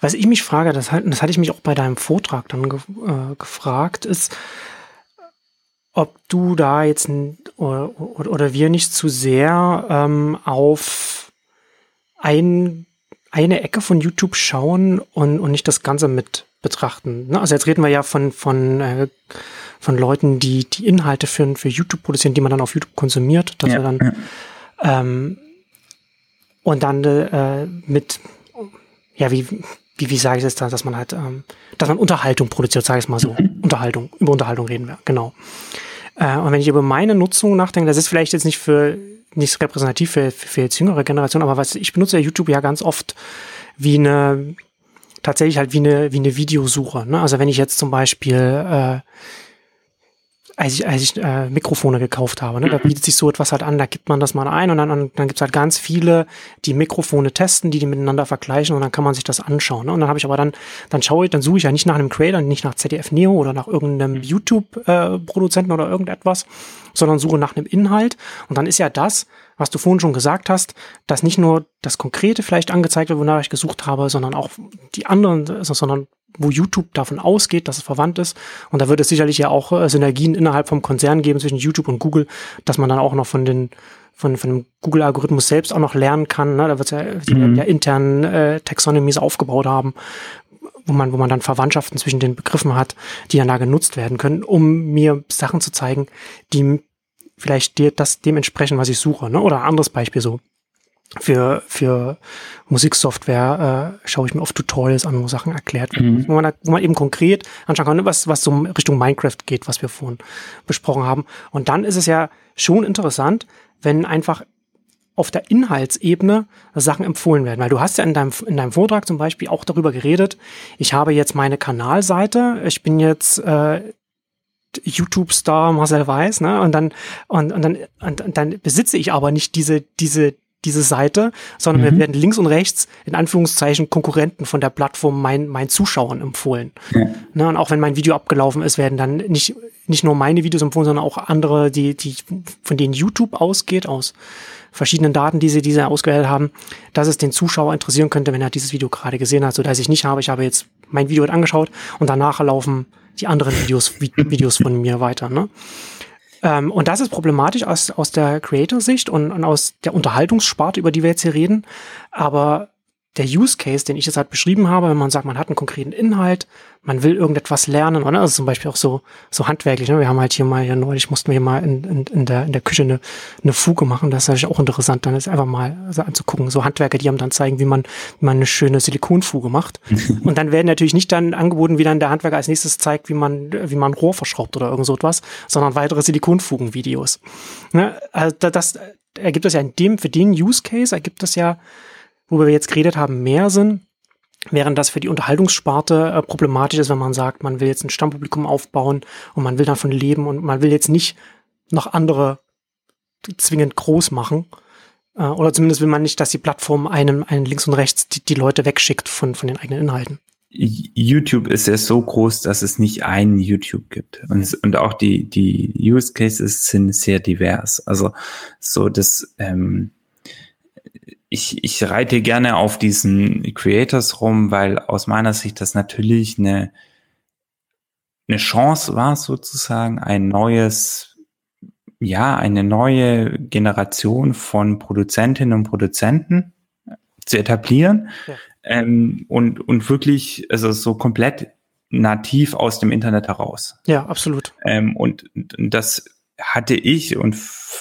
Was ich mich frage, das, das hatte ich mich auch bei deinem Vortrag dann ge, äh, gefragt, ist, ob du da jetzt oder, oder wir nicht zu sehr ähm, auf ein, eine Ecke von YouTube schauen und, und nicht das Ganze mit betrachten. Ne? Also jetzt reden wir ja von, von, äh, von Leuten, die die Inhalte für, für YouTube produzieren, die man dann auf YouTube konsumiert, dass ja. wir dann ähm, und dann äh, mit ja wie wie, wie sage ich das da, dass man halt, ähm, dass man Unterhaltung produziert, sage ich mal so. [clears throat] Unterhaltung, über Unterhaltung reden wir, genau. Äh, und wenn ich über meine Nutzung nachdenke, das ist vielleicht jetzt nicht für nicht repräsentativ für, für, für jetzt jüngere Generationen, aber was ich benutze ja YouTube ja ganz oft wie eine tatsächlich halt wie eine, wie eine Videosuche. Ne? Also wenn ich jetzt zum Beispiel äh, als ich, als ich äh, Mikrofone gekauft habe. Ne? Da bietet sich so etwas halt an, da gibt man das mal ein und dann, dann gibt's halt ganz viele, die Mikrofone testen, die die miteinander vergleichen und dann kann man sich das anschauen. Ne? Und dann habe ich aber dann, dann schaue ich, dann suche ich ja nicht nach einem Creator, nicht nach ZDF Neo oder nach irgendeinem mhm. YouTube-Produzenten äh, oder irgendetwas, sondern suche nach einem Inhalt. Und dann ist ja das, was du vorhin schon gesagt hast, dass nicht nur das Konkrete vielleicht angezeigt wird, wonach ich gesucht habe, sondern auch die anderen, sondern wo YouTube davon ausgeht, dass es verwandt ist. Und da wird es sicherlich ja auch äh, Synergien innerhalb vom Konzern geben zwischen YouTube und Google, dass man dann auch noch von den von, von dem Google-Algorithmus selbst auch noch lernen kann. Ne? Da wird ja, die mhm. ja internen äh, Taxonomies aufgebaut haben, wo man, wo man dann Verwandtschaften zwischen den Begriffen hat, die dann da genutzt werden können, um mir Sachen zu zeigen, die vielleicht dir das dementsprechend, was ich suche. Ne? Oder ein anderes Beispiel so für, für Musiksoftware äh, schaue ich mir oft Tutorials an, wo Sachen erklärt werden, mhm. wo, man, wo man eben konkret anschauen kann, was, was so Richtung Minecraft geht, was wir vorhin besprochen haben. Und dann ist es ja schon interessant, wenn einfach auf der Inhaltsebene Sachen empfohlen werden. Weil du hast ja in deinem, in deinem Vortrag zum Beispiel auch darüber geredet, ich habe jetzt meine Kanalseite, ich bin jetzt äh, YouTube-Star Marcel Weiß, ne? Und dann, und, und dann, und, und dann besitze ich aber nicht diese, diese, diese Seite, sondern mhm. wir werden links und rechts in Anführungszeichen Konkurrenten von der Plattform meinen mein Zuschauern empfohlen. Ja. Ne, und auch wenn mein Video abgelaufen ist, werden dann nicht, nicht nur meine Videos empfohlen, sondern auch andere, die, die, von denen YouTube ausgeht, aus verschiedenen Daten, die sie, diese ausgewählt haben, dass es den Zuschauer interessieren könnte, wenn er dieses Video gerade gesehen hat, so dass ich nicht habe, ich habe jetzt mein Video angeschaut und danach laufen die anderen Videos, Videos von mir weiter. Ne? Ähm, und das ist problematisch aus, aus der Creator-Sicht und, und aus der Unterhaltungssparte, über die wir jetzt hier reden. Aber der Use Case, den ich jetzt halt beschrieben habe, wenn man sagt, man hat einen konkreten Inhalt, man will irgendetwas lernen, oder? also zum Beispiel auch so, so handwerklich. Ne? Wir haben halt hier mal, ja neulich mussten wir hier mal in, in, in, der, in der Küche eine, eine Fuge machen. Das ist natürlich auch interessant, dann ist einfach mal so anzugucken. So Handwerker, die haben dann zeigen, wie man, wie man eine schöne Silikonfuge macht. [laughs] Und dann werden natürlich nicht dann angeboten, wie dann der Handwerker als nächstes zeigt, wie man, wie man Rohr verschraubt oder irgend so etwas, sondern weitere Silikonfugen-Videos. Ne? Also das ergibt das ja in dem, für den Use Case ergibt das ja worüber wir jetzt geredet haben, mehr Sinn. Während das für die Unterhaltungssparte äh, problematisch ist, wenn man sagt, man will jetzt ein Stammpublikum aufbauen und man will davon leben und man will jetzt nicht noch andere zwingend groß machen. Äh, oder zumindest will man nicht, dass die Plattform einem, einen links und rechts die, die Leute wegschickt von, von den eigenen Inhalten. YouTube ist ja so groß, dass es nicht einen YouTube gibt. Und, und auch die, die Use Cases sind sehr divers. Also so das, ähm, ich, ich reite gerne auf diesen Creators rum, weil aus meiner Sicht das natürlich eine, eine Chance war, sozusagen ein neues, ja, eine neue Generation von Produzentinnen und Produzenten zu etablieren ja. ähm, und, und wirklich, also so komplett nativ aus dem Internet heraus. Ja, absolut. Ähm, und das hatte ich und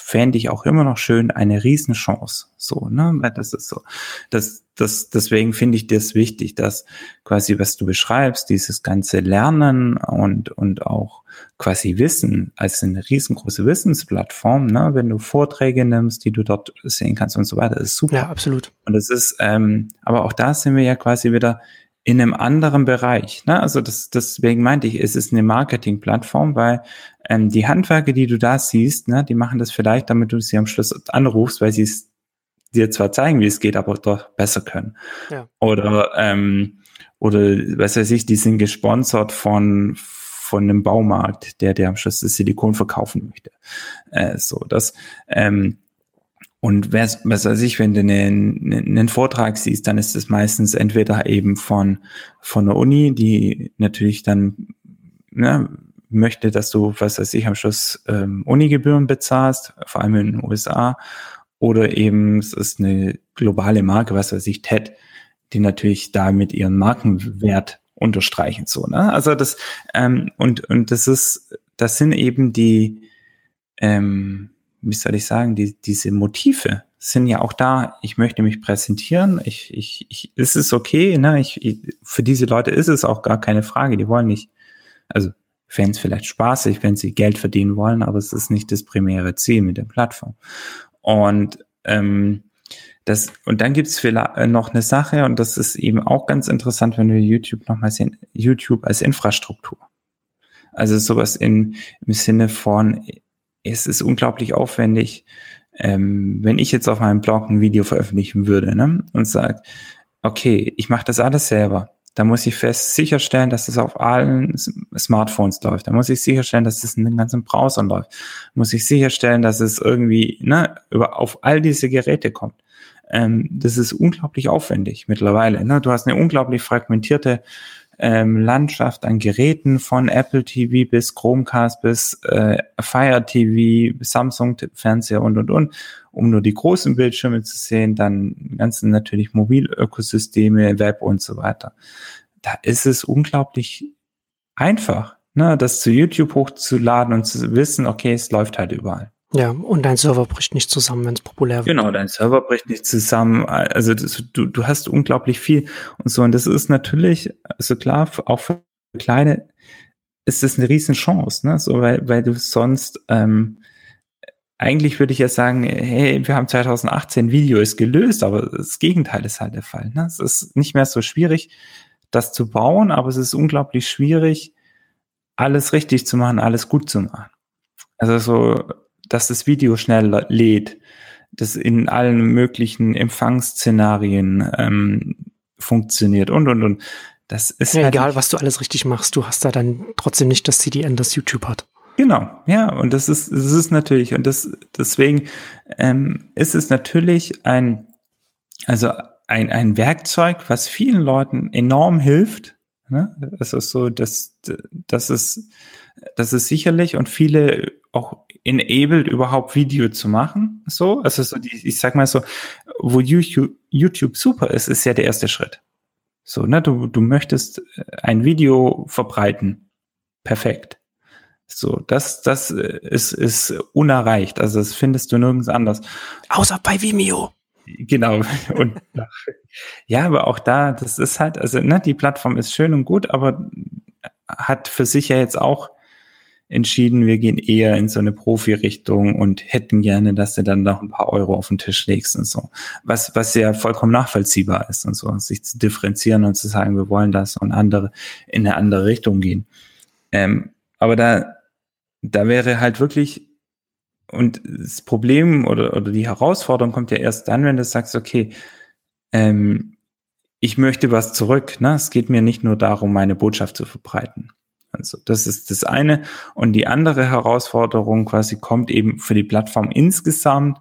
fände ich auch immer noch schön eine Riesenchance. So, ne? Das ist so. Das, das, deswegen finde ich das wichtig, dass quasi, was du beschreibst, dieses ganze Lernen und, und auch quasi Wissen als eine riesengroße Wissensplattform, ne? wenn du Vorträge nimmst, die du dort sehen kannst und so weiter, ist super. Ja, absolut. Und es ist, ähm, aber auch da sind wir ja quasi wieder in einem anderen Bereich. Ne? Also das, deswegen meinte ich, es ist eine Marketingplattform, weil ähm, die Handwerke, die du da siehst, ne, die machen das vielleicht, damit du sie am Schluss anrufst, weil sie es dir zwar zeigen, wie es geht, aber doch besser können. Ja. Oder ähm, oder was weiß ich, die sind gesponsert von von einem Baumarkt, der der am Schluss das Silikon verkaufen möchte. Äh, so das ähm, und was, weiß ich, wenn du einen, einen Vortrag siehst, dann ist es meistens entweder eben von, von der Uni, die natürlich dann ne, möchte, dass du, was weiß ich, am Schluss ähm, Unigebühren bezahlst, vor allem in den USA, oder eben es ist eine globale Marke, was weiß ich, TED, die natürlich da mit ihren Markenwert unterstreichen so. Ne? Also das ähm, und und das ist, das sind eben die ähm, wie soll ich sagen, die, diese Motive sind ja auch da, ich möchte mich präsentieren, ich, ich, ich, ist es okay, ne? Ich, ich, für diese Leute ist es auch gar keine Frage, die wollen nicht, also fände es vielleicht spaßig, wenn sie Geld verdienen wollen, aber es ist nicht das primäre Ziel mit der Plattform. Und ähm, Das, und dann gibt's vielleicht äh, noch eine Sache, und das ist eben auch ganz interessant, wenn wir YouTube nochmal sehen, YouTube als Infrastruktur. Also sowas in, im Sinne von, es ist unglaublich aufwendig, ähm, wenn ich jetzt auf meinem Blog ein Video veröffentlichen würde ne, und sage, okay, ich mache das alles selber, da muss ich fest sicherstellen, dass es auf allen Smartphones läuft. Da muss ich sicherstellen, dass es in den ganzen Browsern läuft. Da muss ich sicherstellen, dass es irgendwie ne, über, auf all diese Geräte kommt. Ähm, das ist unglaublich aufwendig mittlerweile. Ne? Du hast eine unglaublich fragmentierte ähm, Landschaft an Geräten von Apple TV bis Chromecast bis äh, Fire TV, Samsung Fernseher und und und, um nur die großen Bildschirme zu sehen, dann ganzen natürlich Mobilökosysteme, Web und so weiter. Da ist es unglaublich einfach, ne, das zu YouTube hochzuladen und zu wissen, okay, es läuft halt überall. Ja, und dein Server bricht nicht zusammen, wenn es populär wird. Genau, dein Server bricht nicht zusammen. Also das, du, du hast unglaublich viel und so. Und das ist natürlich, also klar, auch für kleine ist das eine Riesenchance, ne? So, weil, weil du sonst ähm, eigentlich würde ich ja sagen, hey, wir haben 2018 Video ist gelöst, aber das Gegenteil ist halt der Fall. Ne? Es ist nicht mehr so schwierig, das zu bauen, aber es ist unglaublich schwierig, alles richtig zu machen, alles gut zu machen. Also so dass das Video schnell lädt, das in allen möglichen Empfangsszenarien ähm, funktioniert und und und. Das ist ja, halt egal, was du alles richtig machst, du hast da dann trotzdem nicht das CDN, das YouTube hat. Genau, ja, und das ist, das ist natürlich, und das, deswegen ähm, ist es natürlich ein, also ein, ein Werkzeug, was vielen Leuten enorm hilft. Ne? Das ist so, dass das ist, das ist sicherlich und viele auch enabled, überhaupt Video zu machen. So, also so die, ich sag mal so, wo YouTube, YouTube super ist, ist ja der erste Schritt. So, ne, du, du möchtest äh, ein Video verbreiten. Perfekt. So, das, das äh, ist, ist unerreicht. Also das findest du nirgends anders. Außer bei Vimeo. Genau. Und ja, aber auch da, das ist halt, also ne, die Plattform ist schön und gut, aber hat für sich ja jetzt auch entschieden, wir gehen eher in so eine Profi-Richtung und hätten gerne, dass du dann noch ein paar Euro auf den Tisch legst und so. Was, was ja vollkommen nachvollziehbar ist und so, sich zu differenzieren und zu sagen, wir wollen das und andere in eine andere Richtung gehen. Ähm, aber da, da wäre halt wirklich, und das Problem oder, oder die Herausforderung kommt ja erst dann, wenn du sagst, okay, ähm, ich möchte was zurück. Ne? Es geht mir nicht nur darum, meine Botschaft zu verbreiten. Also das ist das eine. Und die andere Herausforderung quasi kommt eben für die Plattform insgesamt.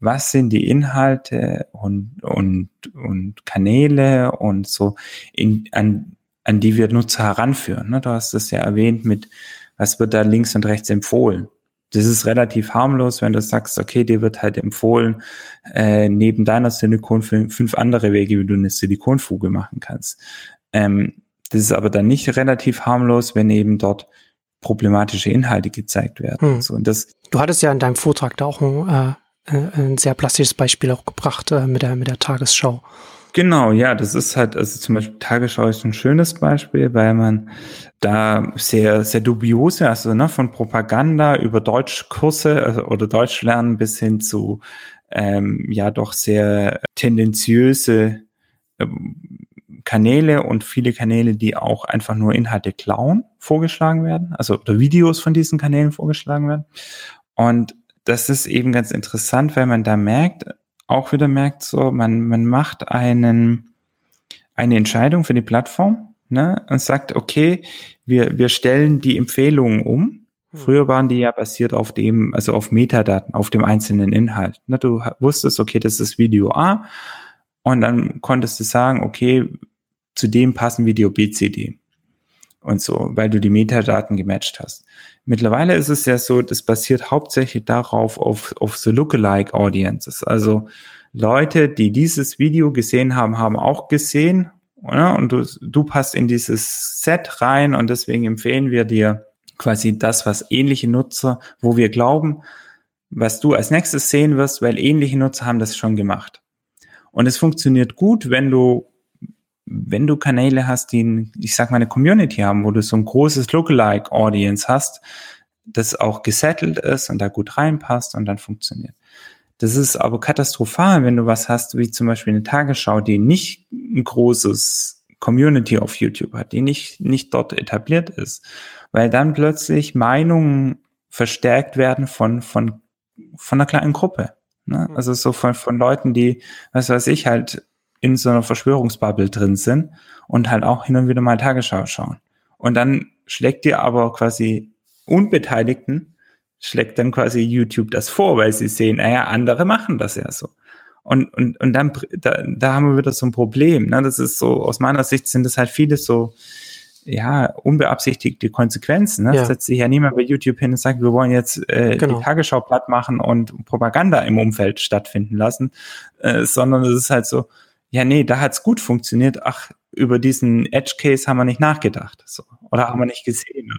Was sind die Inhalte und, und, und Kanäle und so, in, an, an die wir Nutzer heranführen? Ne? Du hast es ja erwähnt mit, was wird da links und rechts empfohlen? Das ist relativ harmlos, wenn du sagst, okay, dir wird halt empfohlen, äh, neben deiner Silikonfuge fünf andere Wege, wie du eine Silikonfuge machen kannst. Ähm, das ist aber dann nicht relativ harmlos, wenn eben dort problematische Inhalte gezeigt werden. Hm. So, und das, du hattest ja in deinem Vortrag da auch ein, äh, äh, ein sehr plastisches Beispiel auch gebracht äh, mit, der, mit der Tagesschau. Genau, ja, das ist halt, also zum Beispiel Tagesschau ist ein schönes Beispiel, weil man da sehr, sehr dubiose, also ne, von Propaganda über Deutschkurse also, oder Deutsch lernen bis hin zu ähm, ja doch sehr tendenziöse ähm, Kanäle und viele Kanäle, die auch einfach nur Inhalte klauen, vorgeschlagen werden, also oder Videos von diesen Kanälen vorgeschlagen werden. Und das ist eben ganz interessant, weil man da merkt, auch wieder merkt, so, man, man macht einen, eine Entscheidung für die Plattform ne, und sagt, okay, wir, wir stellen die Empfehlungen um. Hm. Früher waren die ja basiert auf dem, also auf Metadaten, auf dem einzelnen Inhalt. Ne, du wusstest, okay, das ist Video A. Und dann konntest du sagen, okay, zu dem passen Video BCD und so, weil du die Metadaten gematcht hast. Mittlerweile ist es ja so, das basiert hauptsächlich darauf, auf, auf so Lookalike Audiences. Also Leute, die dieses Video gesehen haben, haben auch gesehen, oder? und du, du passt in dieses Set rein und deswegen empfehlen wir dir quasi das, was ähnliche Nutzer, wo wir glauben, was du als nächstes sehen wirst, weil ähnliche Nutzer haben das schon gemacht. Und es funktioniert gut, wenn du wenn du Kanäle hast, die, ich sag mal, eine Community haben, wo du so ein großes Lookalike Audience hast, das auch gesettelt ist und da gut reinpasst und dann funktioniert. Das ist aber katastrophal, wenn du was hast, wie zum Beispiel eine Tagesschau, die nicht ein großes Community auf YouTube hat, die nicht, nicht dort etabliert ist, weil dann plötzlich Meinungen verstärkt werden von, von, von einer kleinen Gruppe. Ne? Mhm. Also so von, von Leuten, die, was weiß ich, halt in so einer Verschwörungsbubble drin sind und halt auch hin und wieder mal Tagesschau schauen. Und dann schlägt dir aber quasi Unbeteiligten, schlägt dann quasi YouTube das vor, weil sie sehen, naja, andere machen das ja so. Und, und, und dann, da, da haben wir wieder so ein Problem. Ne? Das ist so, aus meiner Sicht sind das halt viele so, ja, unbeabsichtigte Konsequenzen. Ne? Ja. Setzt sich ja niemand bei YouTube hin und sagt, wir wollen jetzt äh, genau. die Tagesschau platt machen und Propaganda im Umfeld stattfinden lassen, äh, sondern es ist halt so, ja, nee, da hat's gut funktioniert. Ach, über diesen Edge Case haben wir nicht nachgedacht, so oder haben wir nicht gesehen.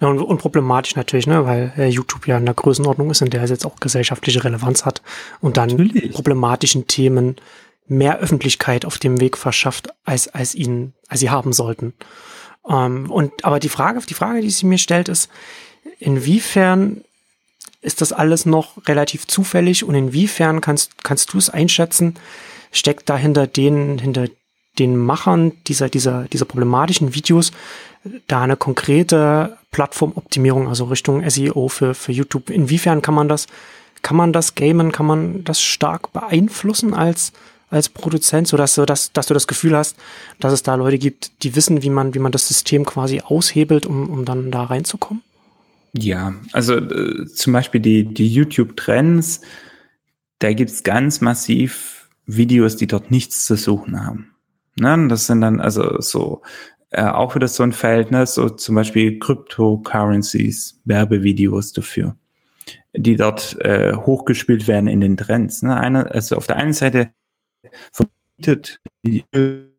Ja, und, und problematisch natürlich, ne, weil äh, YouTube ja in der Größenordnung ist, in der es jetzt auch gesellschaftliche Relevanz hat und dann natürlich. problematischen Themen mehr Öffentlichkeit auf dem Weg verschafft, als, als ihnen, als sie haben sollten. Ähm, und aber die Frage, die Frage, die sie mir stellt, ist, inwiefern ist das alles noch relativ zufällig und inwiefern kannst, kannst du es einschätzen, steckt da hinter den, hinter den Machern dieser, dieser, dieser problematischen Videos da eine konkrete Plattformoptimierung, also Richtung SEO für, für YouTube. Inwiefern kann man das, kann man das gamen, kann man das stark beeinflussen als, als Produzent, so dass du, dass, dass du das Gefühl hast, dass es da Leute gibt, die wissen, wie man, wie man das System quasi aushebelt, um, um dann da reinzukommen? Ja, also äh, zum Beispiel die, die YouTube-Trends, da gibt's ganz massiv Videos, die dort nichts zu suchen haben. Ne? Das sind dann also so äh, auch wieder so ein ne? so zum Beispiel Cryptocurrencies, Werbevideos dafür, die dort äh, hochgespielt werden in den Trends. Ne? Eine, also auf der einen Seite verbietet die,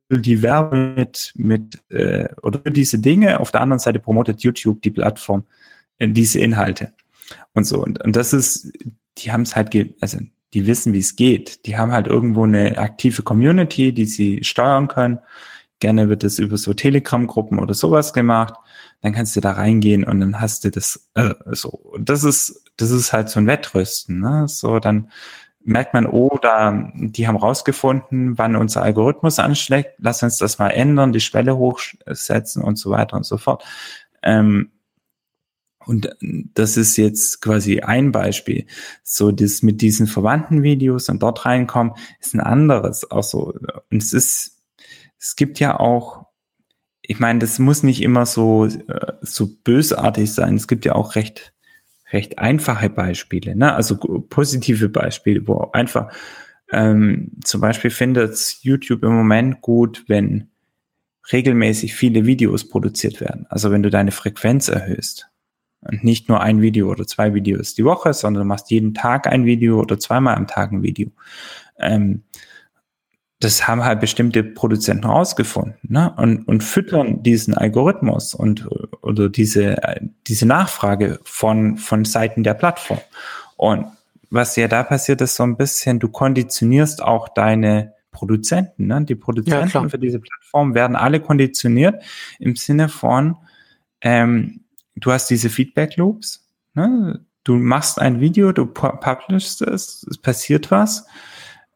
die Werbe mit, mit äh, oder diese Dinge, auf der anderen Seite promotet YouTube die Plattform äh, diese Inhalte und so. Und, und das ist, die haben es halt, also die wissen, wie es geht. Die haben halt irgendwo eine aktive Community, die sie steuern können. Gerne wird es über so Telegram-Gruppen oder sowas gemacht. Dann kannst du da reingehen und dann hast du das äh, so. Und das ist, das ist halt so ein Wettrüsten. Ne? So, dann merkt man, oh, da, die haben rausgefunden, wann unser Algorithmus anschlägt. Lass uns das mal ändern, die Schwelle hochsetzen und so weiter und so fort. Ähm, und das ist jetzt quasi ein Beispiel. So, das mit diesen verwandten Videos und dort reinkommen, ist ein anderes. Auch so. Und es ist, es gibt ja auch, ich meine, das muss nicht immer so, äh, so bösartig sein. Es gibt ja auch recht, recht einfache Beispiele, ne? Also positive Beispiele, wo einfach, ähm, zum Beispiel findet YouTube im Moment gut, wenn regelmäßig viele Videos produziert werden. Also wenn du deine Frequenz erhöhst und nicht nur ein Video oder zwei Videos die Woche, sondern du machst jeden Tag ein Video oder zweimal am Tag ein Video. Ähm, das haben halt bestimmte Produzenten rausgefunden ne? und, und füttern diesen Algorithmus und oder diese, diese Nachfrage von, von Seiten der Plattform. Und was ja da passiert, ist so ein bisschen, du konditionierst auch deine Produzenten. Ne? Die Produzenten ja, für diese Plattform werden alle konditioniert im Sinne von, ähm, du hast diese Feedback Loops. Ne? Du machst ein Video, du publishst es, es passiert was.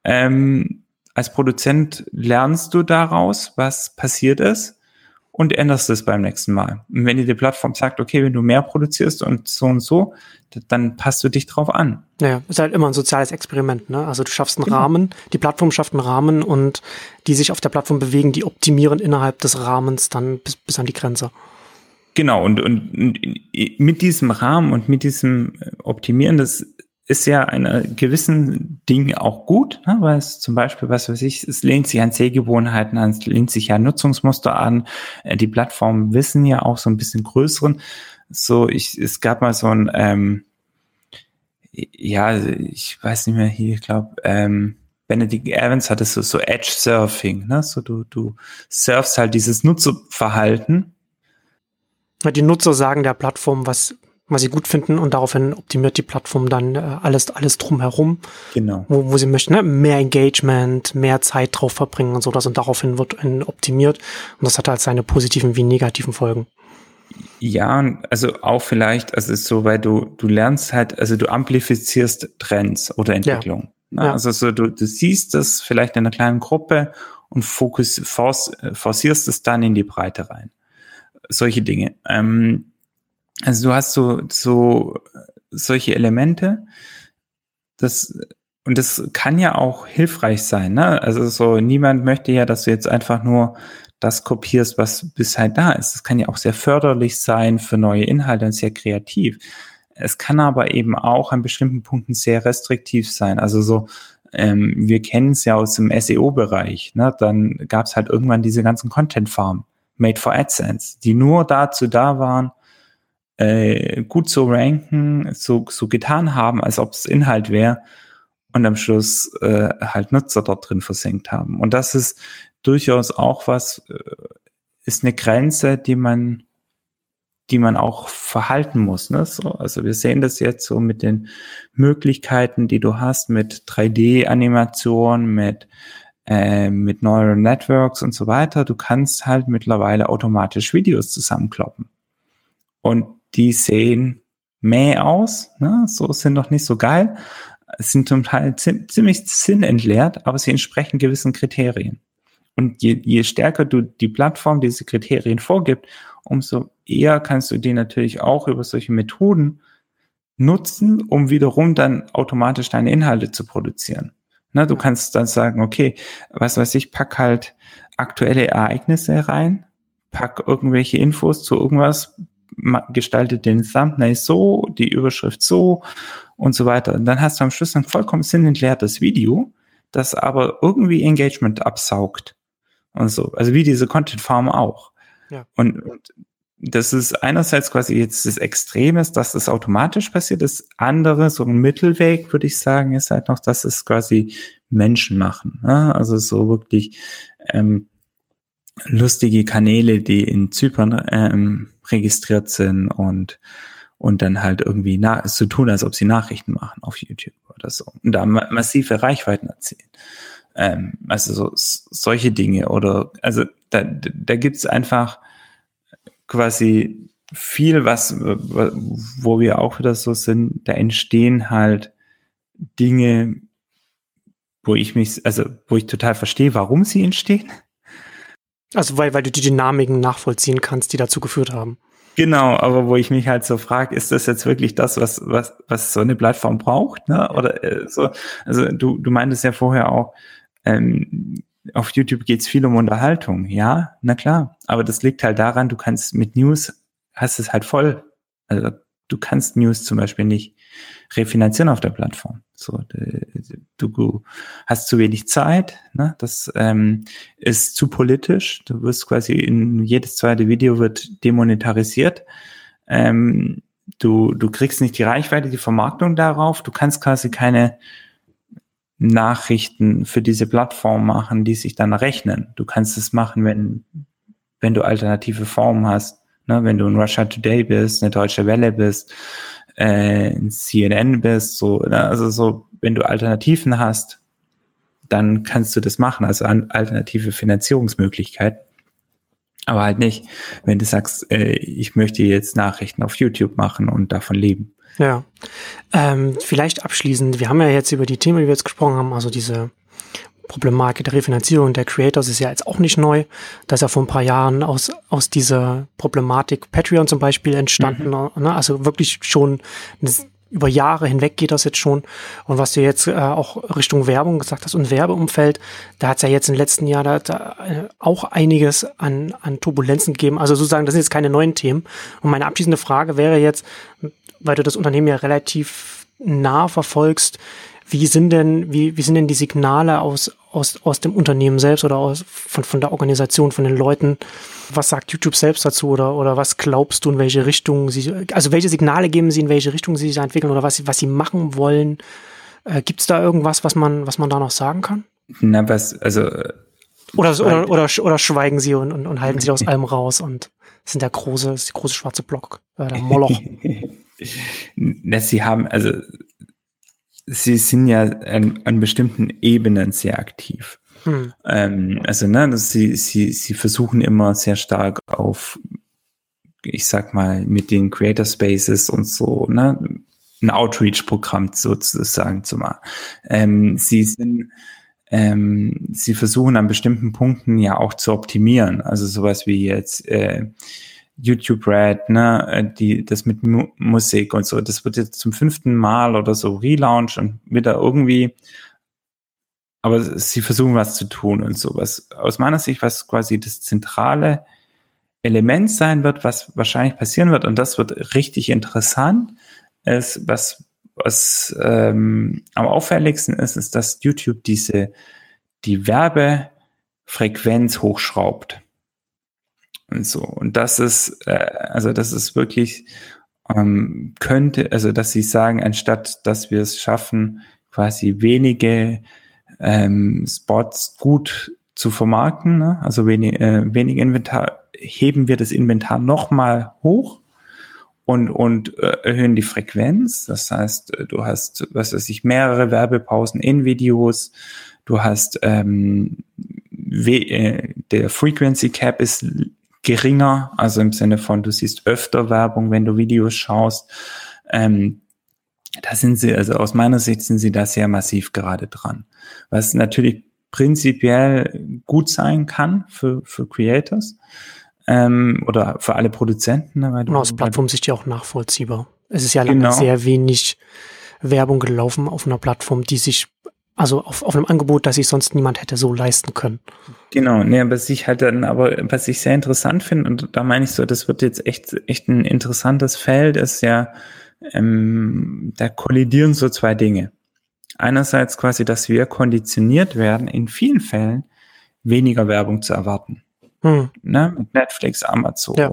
Ähm, als Produzent lernst du daraus, was passiert ist und änderst es beim nächsten Mal. Und wenn dir die Plattform sagt, okay, wenn du mehr produzierst und so und so, dann passt du dich drauf an. Naja, ist halt immer ein soziales Experiment, ne? Also du schaffst einen genau. Rahmen, die Plattform schafft einen Rahmen und die sich auf der Plattform bewegen, die optimieren innerhalb des Rahmens dann bis, bis an die Grenze. Genau, und, und, und mit diesem Rahmen und mit diesem Optimieren, das ist ja einer gewissen Ding auch gut, ne? weil es zum Beispiel, was weiß ich, es lehnt sich an Sehgewohnheiten an, es lehnt sich an Nutzungsmuster an. Äh, die Plattformen wissen ja auch so ein bisschen größeren. So, ich, es gab mal so ein, ähm, ja, ich weiß nicht mehr hier, ich glaube, ähm, Benedict Evans hatte so, so Edge Surfing, ne? So du, du surfst halt dieses Nutzerverhalten die Nutzer sagen der Plattform, was, was sie gut finden und daraufhin optimiert die Plattform dann äh, alles, alles drumherum. Genau. Wo, wo sie möchten, ne? mehr Engagement, mehr Zeit drauf verbringen und so das und daraufhin wird optimiert und das hat halt seine positiven wie negativen Folgen. Ja, also auch vielleicht, also so, weil du, du lernst halt, also du amplifizierst Trends oder Entwicklungen. Ja. Ja. Also so, du, du siehst das vielleicht in einer kleinen Gruppe und fokus, force, forcierst es dann in die Breite rein. Solche Dinge. Ähm, also du hast so, so solche Elemente, das, und das kann ja auch hilfreich sein, ne? Also so, niemand möchte ja, dass du jetzt einfach nur das kopierst, was bisher halt da ist. Das kann ja auch sehr förderlich sein für neue Inhalte und sehr kreativ. Es kann aber eben auch an bestimmten Punkten sehr restriktiv sein. Also so, ähm, wir kennen es ja aus dem SEO-Bereich. Ne? Dann gab es halt irgendwann diese ganzen Content-Farmen, made for AdSense, die nur dazu da waren, äh, gut zu ranken, so, so getan haben, als ob es Inhalt wäre und am Schluss äh, halt Nutzer dort drin versenkt haben. Und das ist durchaus auch was, äh, ist eine Grenze, die man, die man auch verhalten muss. Ne? So, also wir sehen das jetzt so mit den Möglichkeiten, die du hast, mit 3D-Animation, mit äh, mit Neural Networks und so weiter. Du kannst halt mittlerweile automatisch Videos zusammenkloppen. Und die sehen mäh aus, ne? so sind doch nicht so geil, sind zum Teil ziemlich sinnentleert, aber sie entsprechen gewissen Kriterien. Und je, je stärker du die Plattform diese Kriterien vorgibt, umso eher kannst du die natürlich auch über solche Methoden nutzen, um wiederum dann automatisch deine Inhalte zu produzieren. Na, du kannst dann sagen, okay, was weiß ich, pack halt aktuelle Ereignisse rein, pack irgendwelche Infos zu irgendwas, gestalte den Thumbnail so, die Überschrift so und so weiter. Und dann hast du am Schluss ein vollkommen sinnentleertes Video, das aber irgendwie Engagement absaugt und so. Also wie diese Content Farm auch. Ja. Und, und das ist einerseits quasi jetzt das Extremes, dass das automatisch passiert. Das andere, so ein Mittelweg, würde ich sagen, ist halt noch, dass es quasi Menschen machen. Ne? Also so wirklich ähm, lustige Kanäle, die in Zypern ähm, registriert sind und und dann halt irgendwie na, so tun, als ob sie Nachrichten machen auf YouTube oder so und da ma massive Reichweiten erzielen. Ähm, also so, solche Dinge oder also da, da gibt's einfach quasi viel, was wo wir auch wieder so sind, da entstehen halt Dinge, wo ich mich, also wo ich total verstehe, warum sie entstehen. Also weil, weil du die Dynamiken nachvollziehen kannst, die dazu geführt haben. Genau, aber wo ich mich halt so frage, ist das jetzt wirklich das, was, was, was so eine Plattform braucht? Ne? Oder äh, so, also du, du meintest ja vorher auch, ähm, auf YouTube geht's viel um Unterhaltung, ja, na klar. Aber das liegt halt daran, du kannst mit News, hast es halt voll. Also du kannst News zum Beispiel nicht refinanzieren auf der Plattform. So, du hast zu wenig Zeit, ne? das ähm, ist zu politisch. Du wirst quasi in jedes zweite Video wird demonetarisiert. Ähm, du, du kriegst nicht die Reichweite, die Vermarktung darauf. Du kannst quasi keine Nachrichten für diese Plattform machen, die sich dann rechnen. Du kannst es machen, wenn, wenn du alternative Formen hast. Ne? Wenn du in Russia Today bist, eine deutsche Welle bist, äh, in CNN bist, so, ne? also so, wenn du Alternativen hast, dann kannst du das machen, also an alternative Finanzierungsmöglichkeiten. Aber halt nicht, wenn du sagst, äh, ich möchte jetzt Nachrichten auf YouTube machen und davon leben. Ja. Ähm, vielleicht abschließend, wir haben ja jetzt über die Themen, die wir jetzt gesprochen haben, also diese Problematik der Refinanzierung der Creators ist ja jetzt auch nicht neu. Da ist ja vor ein paar Jahren aus, aus dieser Problematik Patreon zum Beispiel entstanden. Mhm. Ne? Also wirklich schon über Jahre hinweg geht das jetzt schon. Und was du jetzt äh, auch Richtung Werbung gesagt hast und Werbeumfeld, da hat es ja jetzt im letzten Jahr da, da äh, auch einiges an, an Turbulenzen gegeben. Also sozusagen, das sind jetzt keine neuen Themen. Und meine abschließende Frage wäre jetzt, weil du das Unternehmen ja relativ nah verfolgst, wie sind denn, wie, wie sind denn die Signale aus, aus, aus dem Unternehmen selbst oder aus, von, von der Organisation, von den Leuten? Was sagt YouTube selbst dazu oder, oder was glaubst du, in welche Richtung sie, also welche Signale geben sie, in welche Richtung sie sich entwickeln oder was, was sie machen wollen? Äh, Gibt es da irgendwas, was man, was man da noch sagen kann? Na, was, also. Äh, oder, oder, oder, oder schweigen sie und, und, und halten sie aus [laughs] allem raus und sind der große, ist die große schwarze Block, äh, der Moloch. [laughs] Na, sie haben, also sie sind ja an, an bestimmten Ebenen sehr aktiv. Hm. Ähm, also, ne, sie, sie, sie versuchen immer sehr stark auf ich sag mal, mit den Creator Spaces und so, ne, ein Outreach-Programm sozusagen zu machen. Ähm, sie sind, ähm, sie versuchen an bestimmten Punkten ja auch zu optimieren. Also sowas wie jetzt äh, YouTube Red, ne, äh, die, das mit Mu Musik und so. Das wird jetzt zum fünften Mal oder so relaunch und wieder irgendwie aber sie versuchen was zu tun und sowas. Aus meiner Sicht, was quasi das zentrale Element sein wird, was wahrscheinlich passieren wird, und das wird richtig interessant, ist, was, was ähm, am auffälligsten ist, ist, dass YouTube diese, die Werbefrequenz hochschraubt. Und so. Und das ist, äh, also das ist wirklich, ähm, könnte, also dass sie sagen, anstatt dass wir es schaffen, quasi wenige ähm, Spots gut zu vermarkten, ne? also wenig, äh, wenig Inventar, heben wir das Inventar nochmal hoch und, und äh, erhöhen die Frequenz. Das heißt, äh, du hast, was weiß ich, mehrere Werbepausen in Videos, du hast ähm, äh, der Frequency Cap ist geringer, also im Sinne von, du siehst öfter Werbung, wenn du Videos schaust. Ähm, da sind sie, also aus meiner Sicht sind sie da sehr massiv gerade dran. Was natürlich prinzipiell gut sein kann für, für Creators ähm, oder für alle Produzenten. Ne, weil aus Plattformsicht ja auch nachvollziehbar. Es ist ja lange genau. sehr wenig Werbung gelaufen auf einer Plattform, die sich also auf, auf einem Angebot, das sich sonst niemand hätte so leisten können. Genau, nee, aber ich halt dann, aber was ich sehr interessant finde, und da meine ich so, das wird jetzt echt, echt ein interessantes Feld, ist ja, ähm, da kollidieren so zwei Dinge. Einerseits quasi, dass wir konditioniert werden, in vielen Fällen weniger Werbung zu erwarten. Hm. Ne? Mit Netflix, Amazon, ja.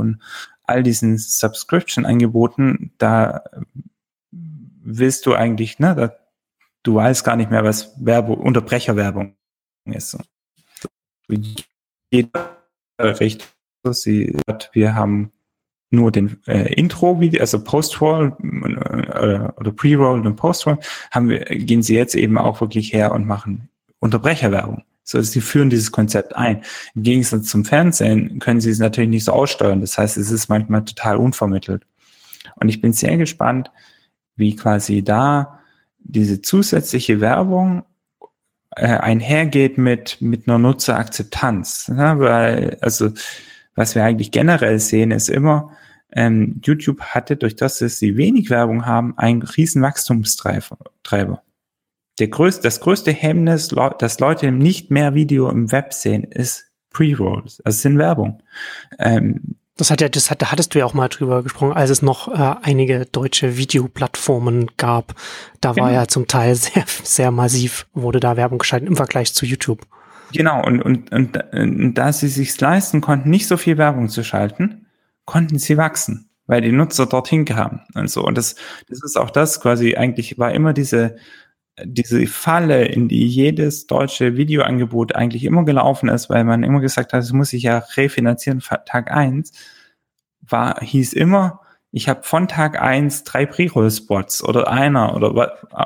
all diesen Subscription-Angeboten, da willst du eigentlich, ne, da, du weißt gar nicht mehr, was Werbung, Unterbrecherwerbung ist. Jeder Richtung, sie hat, wir haben nur den äh, Intro-Video, also Post-Roll äh, oder Pre-Roll und Post-Roll, haben wir, gehen sie jetzt eben auch wirklich her und machen Unterbrecherwerbung. So, sie führen dieses Konzept ein. Im Gegensatz zum Fernsehen können sie es natürlich nicht so aussteuern. Das heißt, es ist manchmal total unvermittelt. Und ich bin sehr gespannt, wie quasi da diese zusätzliche Werbung äh, einhergeht mit, mit einer Nutzerakzeptanz. Ja, weil, also, was wir eigentlich generell sehen, ist immer, ähm, YouTube hatte, durch das, dass sie wenig Werbung haben, einen riesen Wachstumstreiber. Der größte, das größte Hemmnis, dass Leute nicht mehr Video im Web sehen, ist Pre-Rolls, also sind Werbung. Ähm, das hat ja, das hat, da hattest du ja auch mal drüber gesprochen, als es noch äh, einige deutsche Videoplattformen gab. Da genau. war ja zum Teil [laughs] sehr, sehr massiv, wurde da Werbung geschaltet im Vergleich zu YouTube. Genau, und, und, und, und da sie sich leisten konnten, nicht so viel Werbung zu schalten, konnten sie wachsen, weil die Nutzer dorthin kamen und so. Und das, das ist auch das quasi, eigentlich war immer diese, diese Falle, in die jedes deutsche Videoangebot eigentlich immer gelaufen ist, weil man immer gesagt hat, es muss sich ja refinanzieren, Tag eins war, hieß immer, ich habe von Tag eins drei Pre-Roll-Spots oder einer oder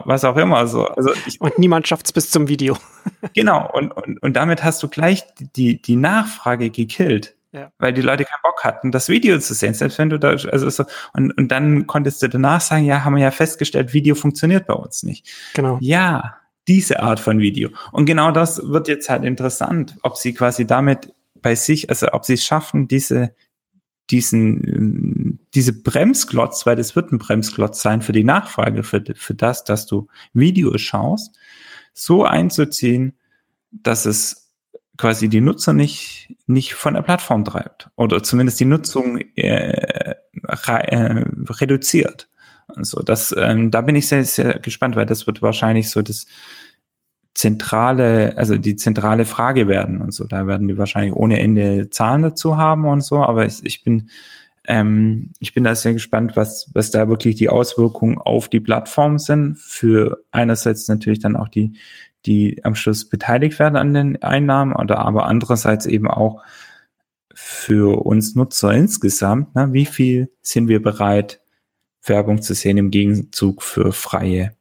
was, auch immer. So. Also ich, und niemand schafft's bis zum Video. genau, und, und, und damit hast du gleich die, die Nachfrage gekillt. Ja. Weil die Leute keinen Bock hatten, das Video zu sehen, selbst wenn du da, also so, und, und dann konntest du danach sagen, ja, haben wir ja festgestellt, Video funktioniert bei uns nicht. Genau. Ja, diese Art von Video. Und genau das wird jetzt halt interessant, ob sie quasi damit bei sich, also ob sie es schaffen, diese, diesen, diese Bremsklotz, weil das wird ein Bremsklotz sein für die Nachfrage, für, für das, dass du Videos schaust, so einzuziehen, dass es quasi die Nutzer nicht, nicht von der Plattform treibt oder zumindest die Nutzung äh, äh, reduziert. Also das, ähm, da bin ich sehr, sehr gespannt, weil das wird wahrscheinlich so das zentrale, also die zentrale Frage werden und so. Da werden die wahrscheinlich ohne Ende Zahlen dazu haben und so, aber ich, ich bin, ähm, ich bin da sehr gespannt, was, was da wirklich die Auswirkungen auf die Plattform sind. Für einerseits natürlich dann auch die, die am Schluss beteiligt werden an den Einnahmen oder aber andererseits eben auch für uns Nutzer insgesamt, ne, wie viel sind wir bereit, Werbung zu sehen im Gegenzug für freie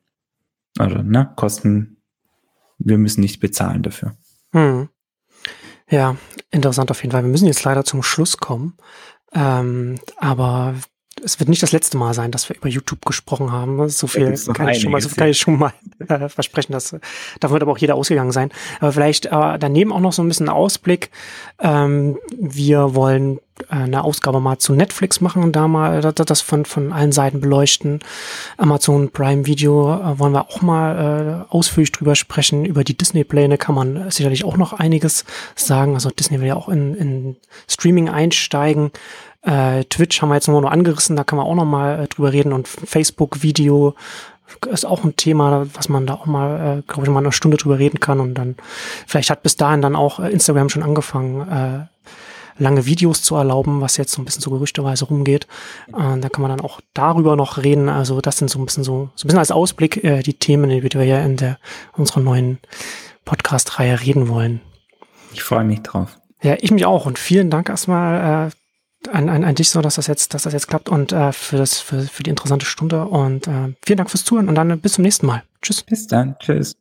oder ne, Kosten, wir müssen nicht bezahlen dafür. Hm. Ja, interessant auf jeden Fall. Wir müssen jetzt leider zum Schluss kommen. Ähm, aber es wird nicht das letzte Mal sein, dass wir über YouTube gesprochen haben. So viel kann ich, schon mal, so kann ich schon mal äh, versprechen, dass davon wird aber auch jeder ausgegangen sein. Aber vielleicht äh, daneben auch noch so ein bisschen Ausblick. Ähm, wir wollen eine Ausgabe mal zu Netflix machen, da mal das von, von allen Seiten beleuchten. Amazon Prime Video äh, wollen wir auch mal äh, ausführlich drüber sprechen. Über die Disney-Pläne kann man sicherlich auch noch einiges sagen. Also Disney will ja auch in, in Streaming einsteigen. Äh, Twitch haben wir jetzt nur noch angerissen, da kann man auch noch mal äh, drüber reden und Facebook-Video ist auch ein Thema, was man da auch mal, äh, glaube ich, mal eine Stunde drüber reden kann und dann vielleicht hat bis dahin dann auch äh, Instagram schon angefangen, äh, lange Videos zu erlauben, was jetzt so ein bisschen so gerüchteweise rumgeht. Äh, da kann man dann auch darüber noch reden. Also das sind so ein bisschen so, so ein bisschen als Ausblick äh, die Themen, die wir ja in der unserer neuen Podcast-Reihe reden wollen. Ich freue mich drauf. Ja, ich mich auch und vielen Dank erstmal äh, an, an, an dich so, dass das jetzt, dass das jetzt klappt und äh, für das für, für die interessante Stunde und äh, vielen Dank fürs Zuhören und dann bis zum nächsten Mal. Tschüss. Bis dann. Tschüss.